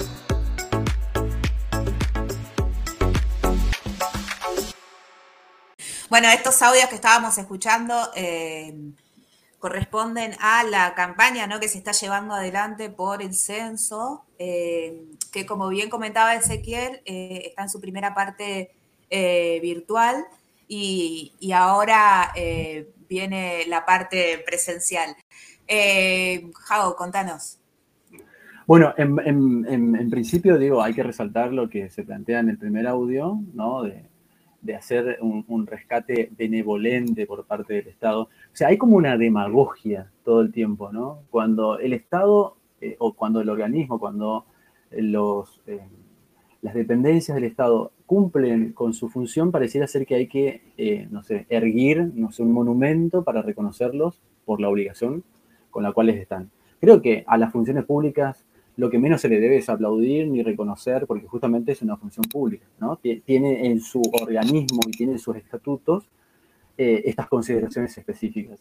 Bueno, estos audios que estábamos escuchando eh, corresponden a la campaña ¿no? que se está llevando adelante por el censo, eh, que como bien comentaba Ezequiel, eh, está en su primera parte eh, virtual y, ahora viene la parte presencial. Jao, contanos. Bueno, en, principio digo, hay que resaltar lo que se plantea en el primer audio, ¿no? De hacer un, rescate benevolente por parte del Estado. O sea, hay como una demagogia todo el tiempo, ¿no? Cuando el Estado eh, o cuando el organismo, cuando los, eh, las dependencias del Estado cumplen con su función, pareciera ser que hay que, eh, no sé, erguir, no sé, un monumento para reconocerlos por la obligación con la cual están. Creo que a las funciones públicas lo que menos se le debe es aplaudir ni reconocer, porque justamente es una función pública, ¿no? Tiene en su organismo y tiene en sus estatutos eh, estas consideraciones específicas.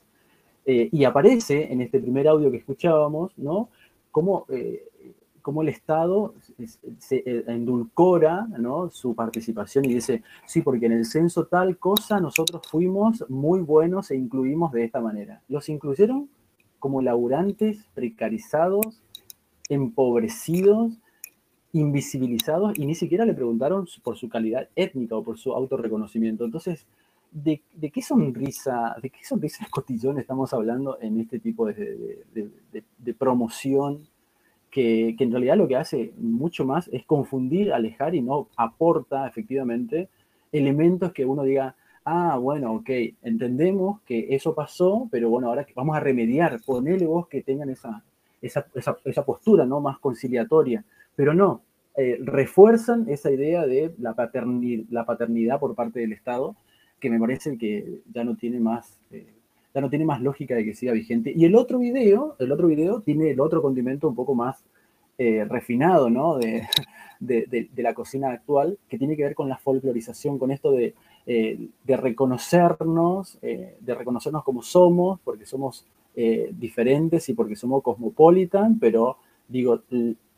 Eh, y aparece en este primer audio que escuchábamos, ¿no? Cómo, eh, el Estado se endulcora ¿no? su participación y dice, sí, porque en el censo tal cosa nosotros fuimos muy buenos e incluimos de esta manera. Los incluyeron como laburantes precarizados, empobrecidos, invisibilizados y ni siquiera le preguntaron por su calidad étnica o por su autorreconocimiento. Entonces, ¿de, qué sonrisa, de qué sonrisa cotillón estamos hablando en este tipo de, promoción que, en realidad lo que hace mucho más es confundir, alejar y no aporta efectivamente elementos que uno diga, ah, bueno, ok, entendemos que eso pasó, pero bueno, ahora vamos a remediar, ponele vos que tengan esa, esa, postura ¿no? más conciliatoria, pero no, eh, refuerzan esa idea de la, paternidad, la paternidad por parte del Estado, que me parece que ya no tiene más, eh, ya no tiene más lógica de que siga vigente. Y el otro video, el otro video tiene el otro condimento un poco más eh, refinado, ¿no? De, de, la cocina actual, que tiene que ver con la folclorización, con esto de, de reconocernos, de reconocernos como somos, porque somos eh, diferentes y porque somos cosmopolitan, pero digo,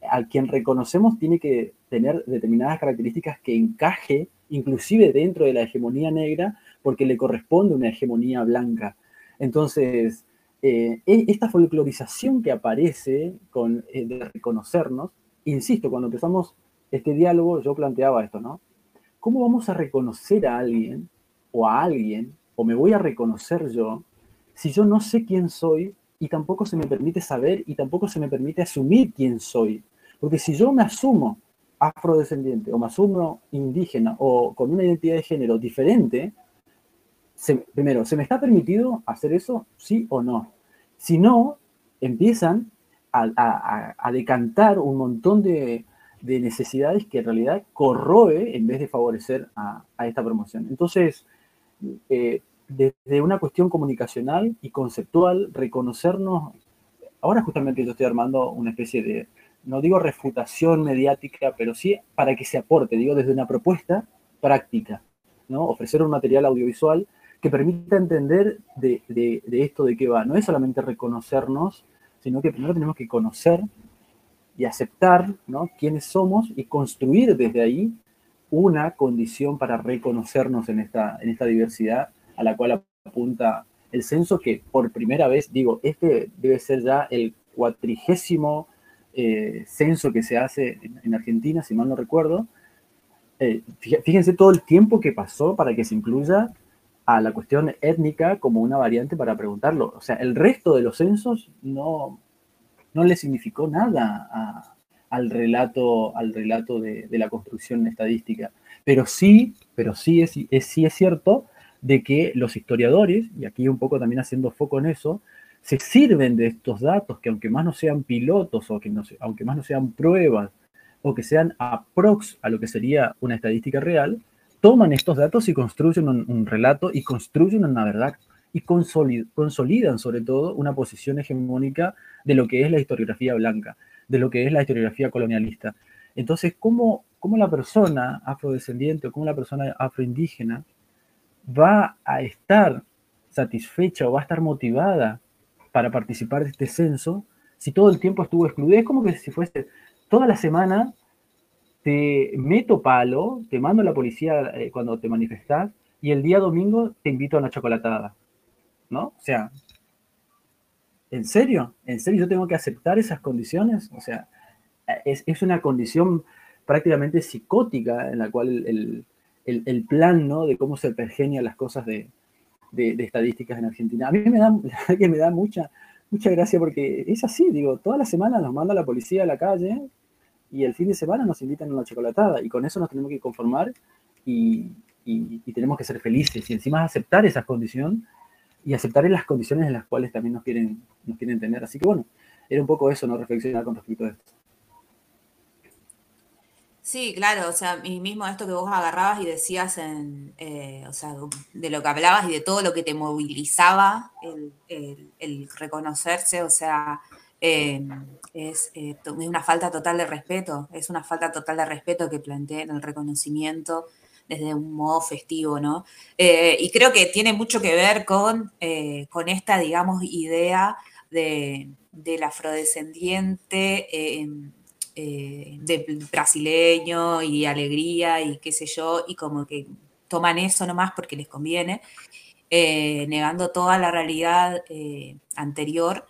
al quien reconocemos tiene que tener determinadas características que encaje inclusive dentro de la hegemonía negra, porque le corresponde una hegemonía blanca. Entonces, eh, e, esta folclorización que aparece con, eh, de reconocernos, insisto, cuando empezamos este diálogo yo planteaba esto, ¿no? ¿Cómo vamos a reconocer a alguien o a alguien, o me voy a reconocer yo, si yo no sé quién soy y tampoco se me permite saber y tampoco se me permite asumir quién soy? Porque si yo me asumo afrodescendiente o me asumo indígena o con una identidad de género diferente, primero, ¿se me está permitido hacer eso? Sí o no. Si no, empiezan a, decantar un montón de, necesidades que en realidad corroe en vez de favorecer a, esta promoción. Entonces, eh, desde una cuestión comunicacional y conceptual, reconocernos, ahora justamente yo estoy armando una especie de, no digo refutación mediática, pero sí para que se aporte, digo, desde una propuesta práctica, ¿no? Ofrecer un material audiovisual que permita entender de, esto de qué va. No es solamente reconocernos, sino que primero tenemos que conocer y aceptar ¿no? quiénes somos y construir desde ahí una condición para reconocernos en esta, en esta diversidad a la cual apunta el censo, que por primera vez, digo, este debe ser ya el cuatrigésimo eh, censo que se hace en, Argentina, si mal no recuerdo. Eh, fíjense todo el tiempo que pasó para que se incluya a la cuestión étnica como una variante para preguntarlo. O sea, el resto de los censos no, no le significó nada al relato, al relato de, la construcción estadística. Pero sí, pero sí es, sí es cierto de que los historiadores, y aquí un poco también haciendo foco en eso, se sirven de estos datos que aunque más no sean pilotos o que no, aunque más no sean pruebas o que sean aprox a lo que sería una estadística real, toman estos datos y construyen un, relato y construyen una verdad y consolidan sobre todo una posición hegemónica de lo que es la historiografía blanca, de lo que es la historiografía colonialista. Entonces, ¿cómo, cómo la persona afrodescendiente o cómo la persona afroindígena va a estar satisfecha o va a estar motivada para participar de este censo si todo el tiempo estuvo excluido? Es como que si fuese toda la semana te meto palo, te mando a la policía eh, cuando te manifestás y el día domingo te invito a una chocolatada. ¿No? O sea, ¿en serio? ¿En serio yo tengo que aceptar esas condiciones? O sea, es, una condición prácticamente psicótica en la cual el, plan ¿no? de cómo se pergenian las cosas de, de, estadísticas en Argentina. A mí me da, que me da mucha, mucha gracia porque es así, digo, todas las semanas nos manda la policía a la calle y el fin de semana nos invitan a una chocolatada y con eso nos tenemos que conformar y, tenemos que ser felices y encima aceptar esa condición y aceptar las condiciones en las cuales también nos quieren, nos quieren tener. Así que bueno, era un poco eso, no reflexionar con respecto a esto. Sí, claro, o sea, y mismo esto que vos agarrabas y decías en, eh, o sea, de lo que hablabas y de todo lo que te movilizaba, el, reconocerse, o sea, em, es, eh, es, una falta total de respeto, es una falta total de respeto que planteen el reconocimiento desde un modo festivo, ¿no? Eh, y creo que tiene mucho que ver con, con esta, digamos, idea de, del afrodescendiente eh, de brasileño y alegría y qué sé yo, y como que toman eso nomás porque les conviene, eh, negando toda la realidad eh, anterior,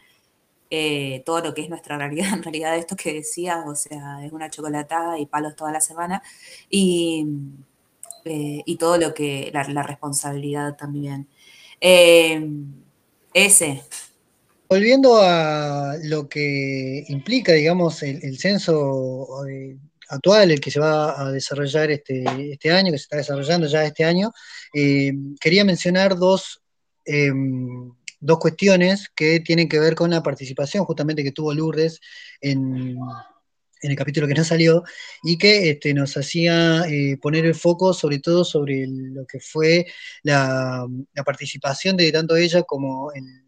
todo lo que es nuestra realidad, en realidad esto que decías, o sea, es una chocolatada y palos toda la semana, y, todo lo que, la, la responsabilidad también. ese, Volviendo a lo que implica, digamos, el, censo eh, actual, el que se va a desarrollar este, este año, que se está desarrollando ya este año, eh, quería mencionar dos, em, dos cuestiones que tienen que ver con la participación justamente que tuvo Lourdes en, el capítulo que no salió y que este, nos hacía eh, poner el foco sobre todo sobre lo que fue la, la participación de tanto ella como el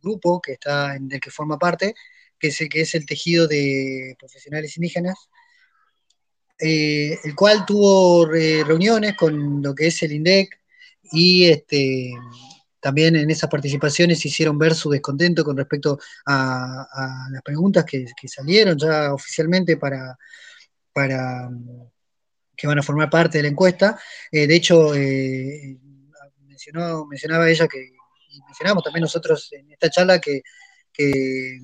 grupo que está, en del que forma parte, que es, que es el tejido de profesionales indígenas, eh, el cual tuvo reuniones con lo que es el INDEC y, este, también en esas participaciones hicieron ver su descontento con respecto a, las preguntas que, salieron ya oficialmente para, para que van a formar parte de la encuesta. Eh, de hecho, eh, mencionó, mencionaba ella que, y mencionamos también nosotros en esta charla que, que,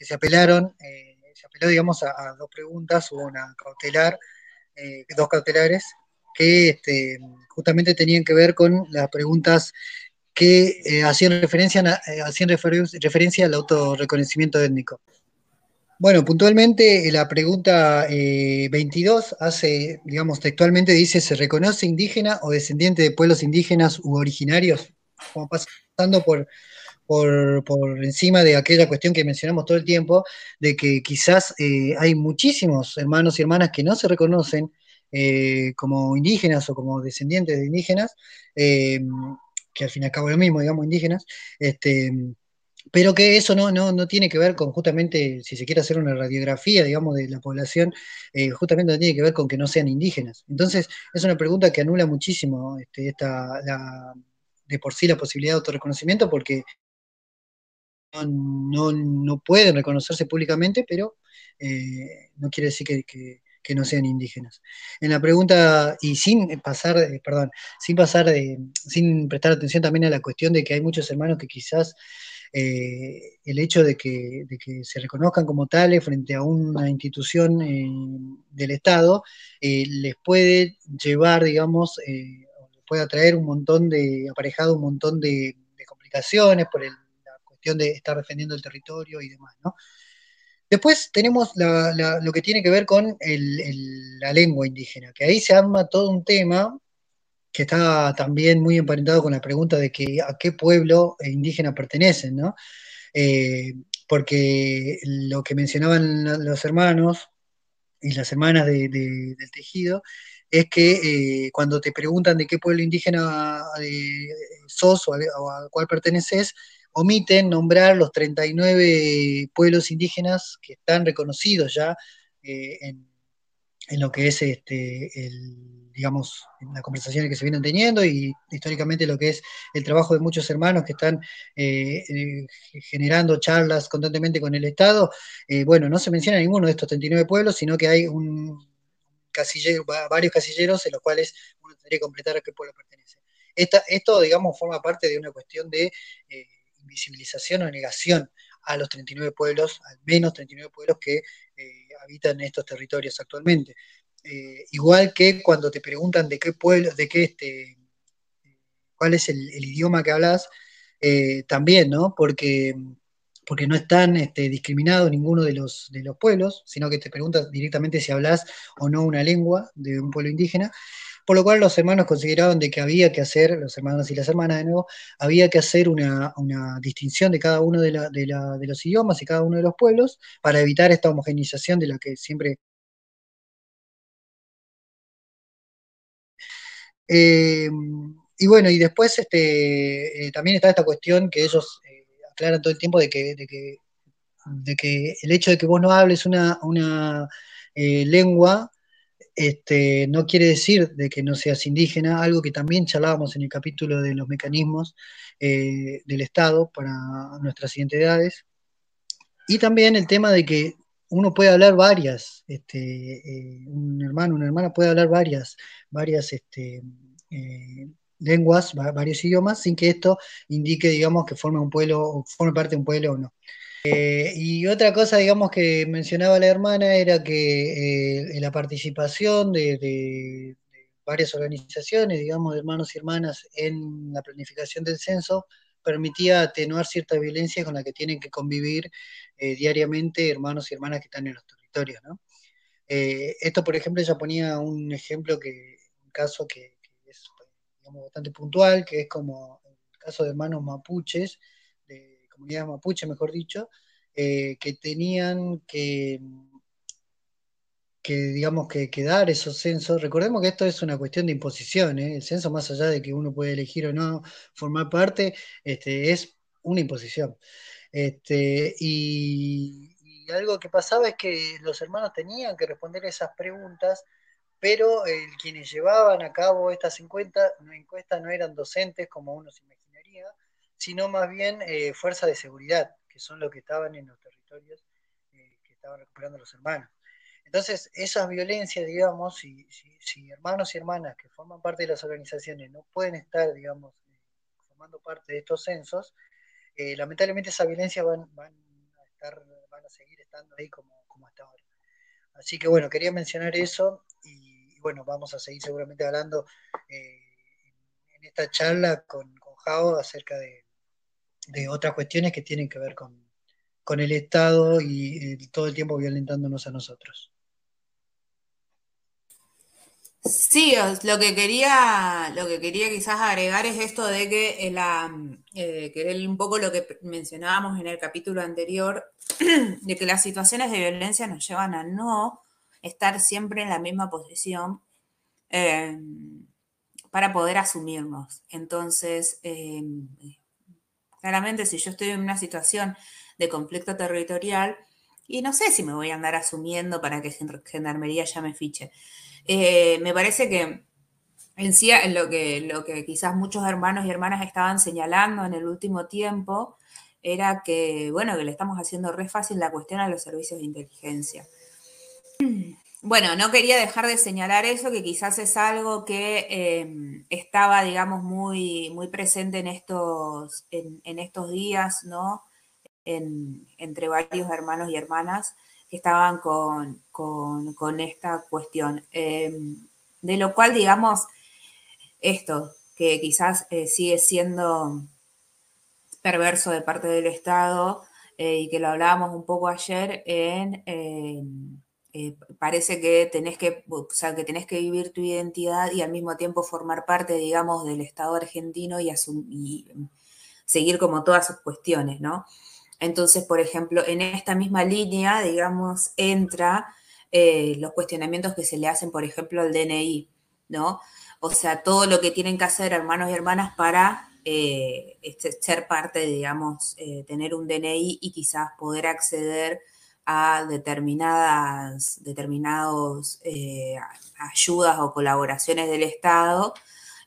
se apelaron, eh, se apeló, digamos, a, dos preguntas, hubo una cautelar, dos cautelares, que este, justamente tenían que ver con las preguntas que eh, hacían, referencia, eh, hacían referencia al autorreconocimiento étnico. Bueno, puntualmente la pregunta 22 eh, hace, digamos, textualmente dice, ¿se reconoce indígena o descendiente de pueblos indígenas u originarios? Como pasando por, por, encima de aquella cuestión que mencionamos todo el tiempo, de que quizás hay muchísimos hermanos y hermanas que no se reconocen como indígenas o como descendientes de indígenas, que al fin y al cabo lo mismo, digamos, indígenas, este, pero que eso no, no, tiene que ver con justamente, si se quiere hacer una radiografía, digamos, de la población, eh, justamente no tiene que ver con que no sean indígenas. Entonces, es una pregunta que anula muchísimo este, esta, de por sí la posibilidad de autorreconocimiento, porque no, no, pueden reconocerse públicamente, pero eh, no quiere decir que que no sean indígenas. En la pregunta, y sin pasar, perdón, sin pasar de, sin prestar atención también a la cuestión de que hay muchos hermanos que quizás eh, el hecho de que, se reconozcan como tales frente a una institución eh, del Estado eh, les puede llevar, digamos, puede atraer un montón de, aparejado un montón de, complicaciones por la cuestión de estar defendiendo el territorio y demás, ¿no? Después tenemos lo que tiene que ver con la lengua indígena, que ahí se arma todo un tema que está también muy emparentado con la pregunta de que a qué pueblo indígena pertenecen, ¿no? Eh, porque lo que mencionaban los hermanos y las hermanas del tejido es que eh, cuando te preguntan de qué pueblo indígena eh, sos o a, cuál perteneces, omiten nombrar los 39 pueblos indígenas que están reconocidos ya eh, en, lo que es este, el, digamos, las conversaciones que se vienen teniendo y históricamente lo que es el trabajo de muchos hermanos que están generando charlas constantemente con el Estado. bueno, no se menciona ninguno de estos 39 pueblos, sino que hay un casillero, varios casilleros en los cuales uno tendría que completar a qué pueblo pertenece. esto, digamos, forma parte de una cuestión de invisibilización o negación a los 39 pueblos, al menos 39 pueblos que eh, habitan estos territorios actualmente. Eh, igual que cuando te preguntan de qué pueblo, de qué este, cuál es el, idioma que hablas, eh, también, ¿no? Porque, porque no están este, discriminados ninguno de los, de los pueblos, sino que te preguntan directamente si hablas o no una lengua de un pueblo indígena. Por lo cual los hermanos consideraban de que había que hacer, los hermanos y las hermanas de nuevo, había que hacer una, distinción de cada uno de, los idiomas y cada uno de los pueblos para evitar esta homogenización de la que siempre... Eh, y bueno, y después este, eh, también está esta cuestión que ellos eh, aclaran todo el tiempo de que, de que, de que el hecho de que vos no hables una, una lengua este, no quiere decir de que no seas indígena, algo que también charlábamos en el capítulo de los mecanismos eh, del Estado para nuestras identidades. Y también el tema de que uno puede hablar varias, este, eh, un hermano, una hermana puede hablar varias, varias este, eh, lenguas, varios idiomas, sin que esto indique, digamos, que forme un pueblo, forme parte de un pueblo o no. Eh, y otra cosa, digamos, que mencionaba la hermana era que eh, la participación de, varias organizaciones, digamos, de hermanos y hermanas en la planificación del censo permitía atenuar cierta violencia con la que tienen que convivir eh, diariamente hermanos y hermanas que están en los territorios, ¿no? esto, por ejemplo, ella ponía un ejemplo que, un caso que, digamos, bastante puntual, que es como el caso de hermanos mapuches, comunidad mapuche, mejor dicho, eh, que tenían que, que digamos, que, dar esos censos. Recordemos que esto es una cuestión de imposición, ¿eh? el censo, más allá de que uno puede elegir o no formar parte, este, es una imposición. Este, y, algo que pasaba es que los hermanos tenían que responder esas preguntas, pero quienes llevaban a cabo estas encuestas, no eran docentes como uno se imaginaría sino más bien eh, fuerzas de seguridad, que son los que estaban en los territorios eh, que estaban recuperando los hermanos. Entonces, esas violencias, digamos, si, hermanos y hermanas que forman parte de las organizaciones no pueden estar, digamos, formando parte de estos censos, lamentablemente esas violencias van, van, a estar, van a seguir estando ahí como, como hasta ahora. Así que bueno, quería mencionar eso bueno, vamos a seguir seguramente hablando eh, en esta charla con, Jao acerca de, otras cuestiones que tienen que ver con, el Estado y todo el tiempo violentándonos a nosotros. Sí, lo que quería, lo que quería quizás agregar es esto de que, la, eh, que un poco lo que mencionábamos en el capítulo anterior, de que las situaciones de violencia nos llevan a no estar siempre en la misma posición eh, para poder asumirnos. Entonces, eh, claramente si yo estoy en una situación de conflicto territorial, y no sé si me voy a andar asumiendo para que Gendarmería ya me fiche. Eh, me parece que en sí, lo que, lo que quizás muchos hermanos y hermanas estaban señalando en el último tiempo era que, bueno, que le estamos haciendo re fácil la cuestión a los servicios de inteligencia. Bueno, no quería dejar de señalar eso, que quizás es algo que em, estaba, digamos, muy, muy presente en estos, en, estos días, ¿no? entre varios hermanos y hermanas que estaban con, esta cuestión. Em, de lo cual, digamos, esto, que quizás eh, sigue siendo perverso de parte del Estado eh, y que lo hablábamos un poco ayer en... Eh, parece que tenés que, o sea, que tenés que vivir tu identidad y al mismo tiempo formar parte, digamos, del Estado argentino y, y seguir como todas sus cuestiones, ¿no? Entonces, por ejemplo, en esta misma línea, digamos, entra eh, los cuestionamientos que se le hacen, por ejemplo, al DNI, ¿no? O sea, todo lo que tienen que hacer hermanos y hermanas para eh, este, ser parte, digamos, tener un DNI y quizás poder acceder a determinadas determinados, ayudas o colaboraciones del Estado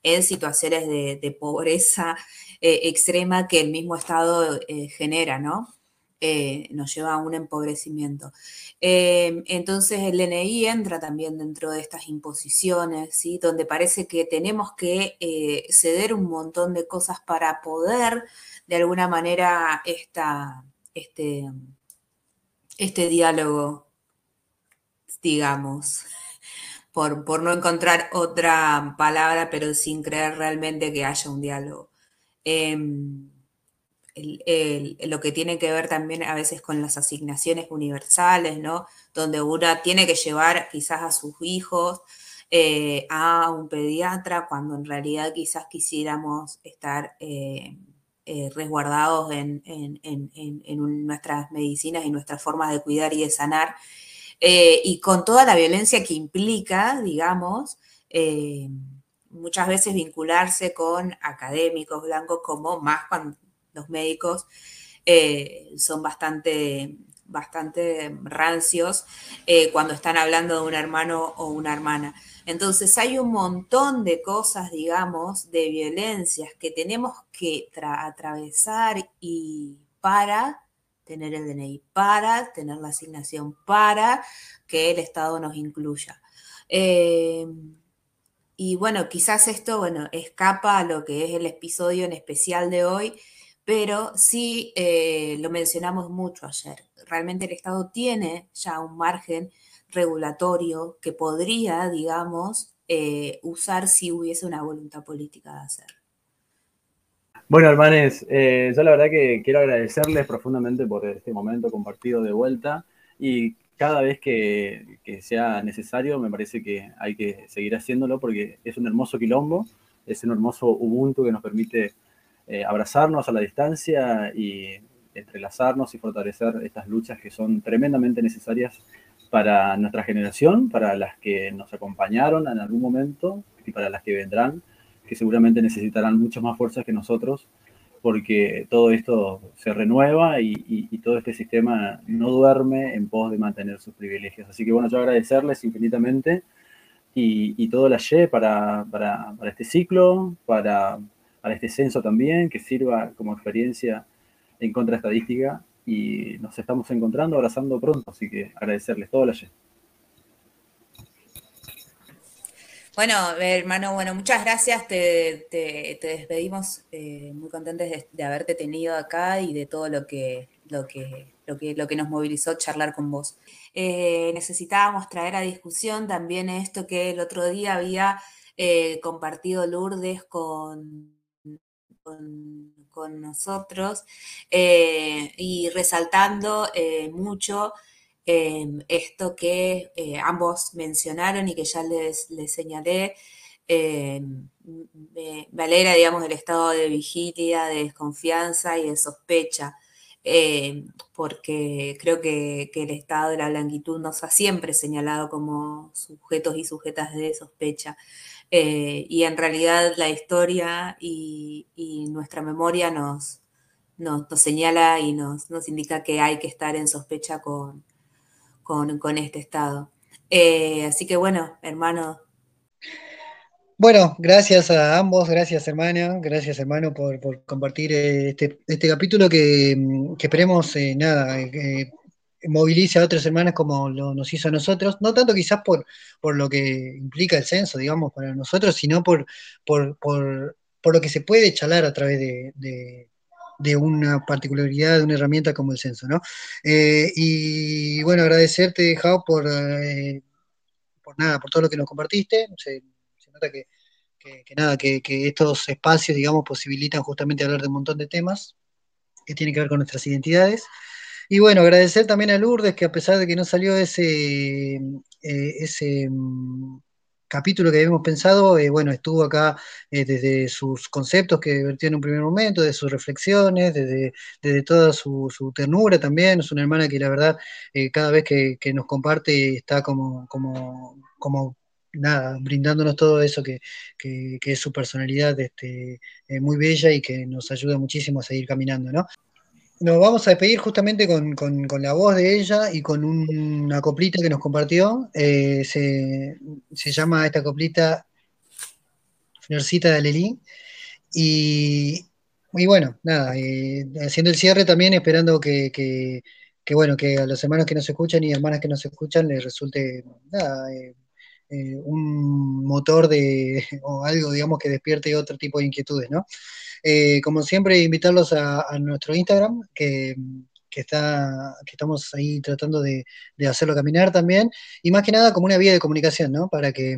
en situaciones de pobreza eh, extrema que el mismo Estado eh, genera, ¿no? Eh, nos lleva a un empobrecimiento. entonces el DNI entra también dentro de estas imposiciones, ¿sí? donde parece que tenemos que ceder un montón de cosas para poder, de alguna manera, esta, este, este diálogo, digamos, por, por no encontrar otra palabra, pero sin creer realmente que haya un diálogo. Em, lo que tiene que ver también a veces con las asignaciones universales, ¿no? Donde una tiene que llevar quizás a sus hijos eh, a un pediatra cuando en realidad quizás quisiéramos estar eh, eh, resguardados en, nuestras medicinas y nuestras formas de cuidar y de sanar. y con toda la violencia que implica, digamos, muchas veces vincularse con académicos blancos, como más cuando los médicos eh, son bastante, bastante rancios eh, cuando están hablando de un hermano o una hermana. Entonces hay un montón de cosas, digamos, de violencias que tenemos que atravesar y para tener el DNI, para tener la asignación, para que el Estado nos incluya. Eh, y bueno, quizás esto, bueno, escapa a lo que es el episodio en especial de hoy, pero sí eh, lo mencionamos mucho ayer. Realmente el Estado tiene ya un margen regulatorio que podría, digamos, eh, usar si hubiese una voluntad política de hacer. Bueno, hermanes, eh, yo la verdad que quiero agradecerles profundamente por este momento compartido de vuelta y cada vez que, sea necesario, me parece que hay que seguir haciéndolo porque es un hermoso quilombo, es un hermoso Ubuntu que nos permite eh, abrazarnos a la distancia y entrelazarnos y fortalecer estas luchas que son tremendamente necesarias para nuestra generación, para las que nos acompañaron en algún momento y para las que vendrán, que seguramente necesitarán muchas más fuerzas que nosotros porque todo esto se renueva y, todo este sistema no duerme en pos de mantener sus privilegios. Así que bueno, yo agradecerles infinitamente y, todo la ye para, para, este ciclo, para, para este censo también, que sirva como experiencia en contraestadística y nos estamos encontrando, abrazando pronto, así que agradecerles todo la gente. Bueno, hermano, bueno, muchas gracias. Te, despedimos eh, muy contentos de, haberte tenido acá y de todo lo que, lo que, lo que, lo que nos movilizó charlar con vos. Eh, necesitábamos traer a discusión también esto que el otro día había eh, compartido Lourdes con, nosotros y resaltando mucho Em, esto que eh, ambos mencionaron y que ya les, señalé, em, me, alegra, digamos, el estado de vigilia, de desconfianza y de sospecha, em, porque creo que, el estado de la blanquitud nos ha siempre señalado como sujetos y sujetas de sospecha. Eh, y en realidad la historia y, nuestra memoria nos, nos, señala y nos, nos indica que hay que estar en sospecha con, con, este estado. Eh, así que bueno, hermano. Bueno, gracias a ambos, gracias hermana, gracias hermano por, compartir eh, este, este, capítulo que, esperemos, eh, nada, movilice a otras hermanas como lo, nos hizo a nosotros, no tanto quizás por, por lo que implica el censo, digamos, para nosotros, sino por, por, lo que se puede charlar a través de de una particularidad de una herramienta como el censo, ¿no? Eh, y bueno, agradecerte, Jao, por, eh, por nada, por todo lo que nos compartiste. Se, nota que, nada, que, estos espacios, digamos, posibilitan justamente hablar de un montón de temas que tienen que ver con nuestras identidades. Y bueno, agradecer también a Lourdes, que a pesar de que no salió ese, eh, ese mm, capítulo que habíamos pensado, eh, bueno, estuvo acá eh, desde sus conceptos que vertió en un primer momento, de sus reflexiones, desde, desde toda su, ternura también. Es una hermana que la verdad cada vez que, nos comparte está como, como, como nada, brindándonos todo eso que, que, es su personalidad este, muy bella y que nos ayuda muchísimo a seguir caminando, ¿no? Nos vamos a despedir justamente con, la voz de ella y con una coplita que nos compartió. Eh, se, llama esta coplita Florcita de Alelí. Y, bueno, nada, eh, haciendo el cierre también, esperando que, bueno, que a los hermanos que nos escuchan y hermanas que nos escuchan les resulte nada, eh, un motor de, o algo, digamos, que despierte otro tipo de inquietudes, ¿no? Eh, como siempre, invitarlos a, nuestro Instagram, que, está, que estamos ahí tratando de, hacerlo caminar también, y más que nada como una vía de comunicación, ¿no? Para que,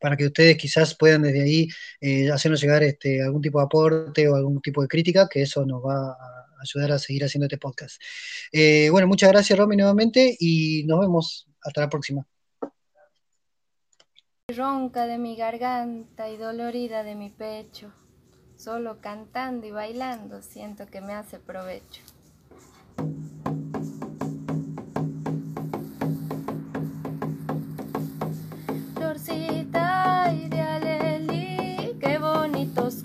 para que ustedes quizás puedan desde ahí eh, hacernos llegar este, algún tipo de aporte o algún tipo de crítica, que eso nos va a ayudar a seguir haciendo este podcast. Eh, bueno, muchas gracias, Romy, nuevamente, y nos vemos. Hasta la próxima. Ronca de mi garganta y dolorida de mi pecho. Solo cantando y bailando siento que me hace provecho. Florcita y de alelí, qué bonitos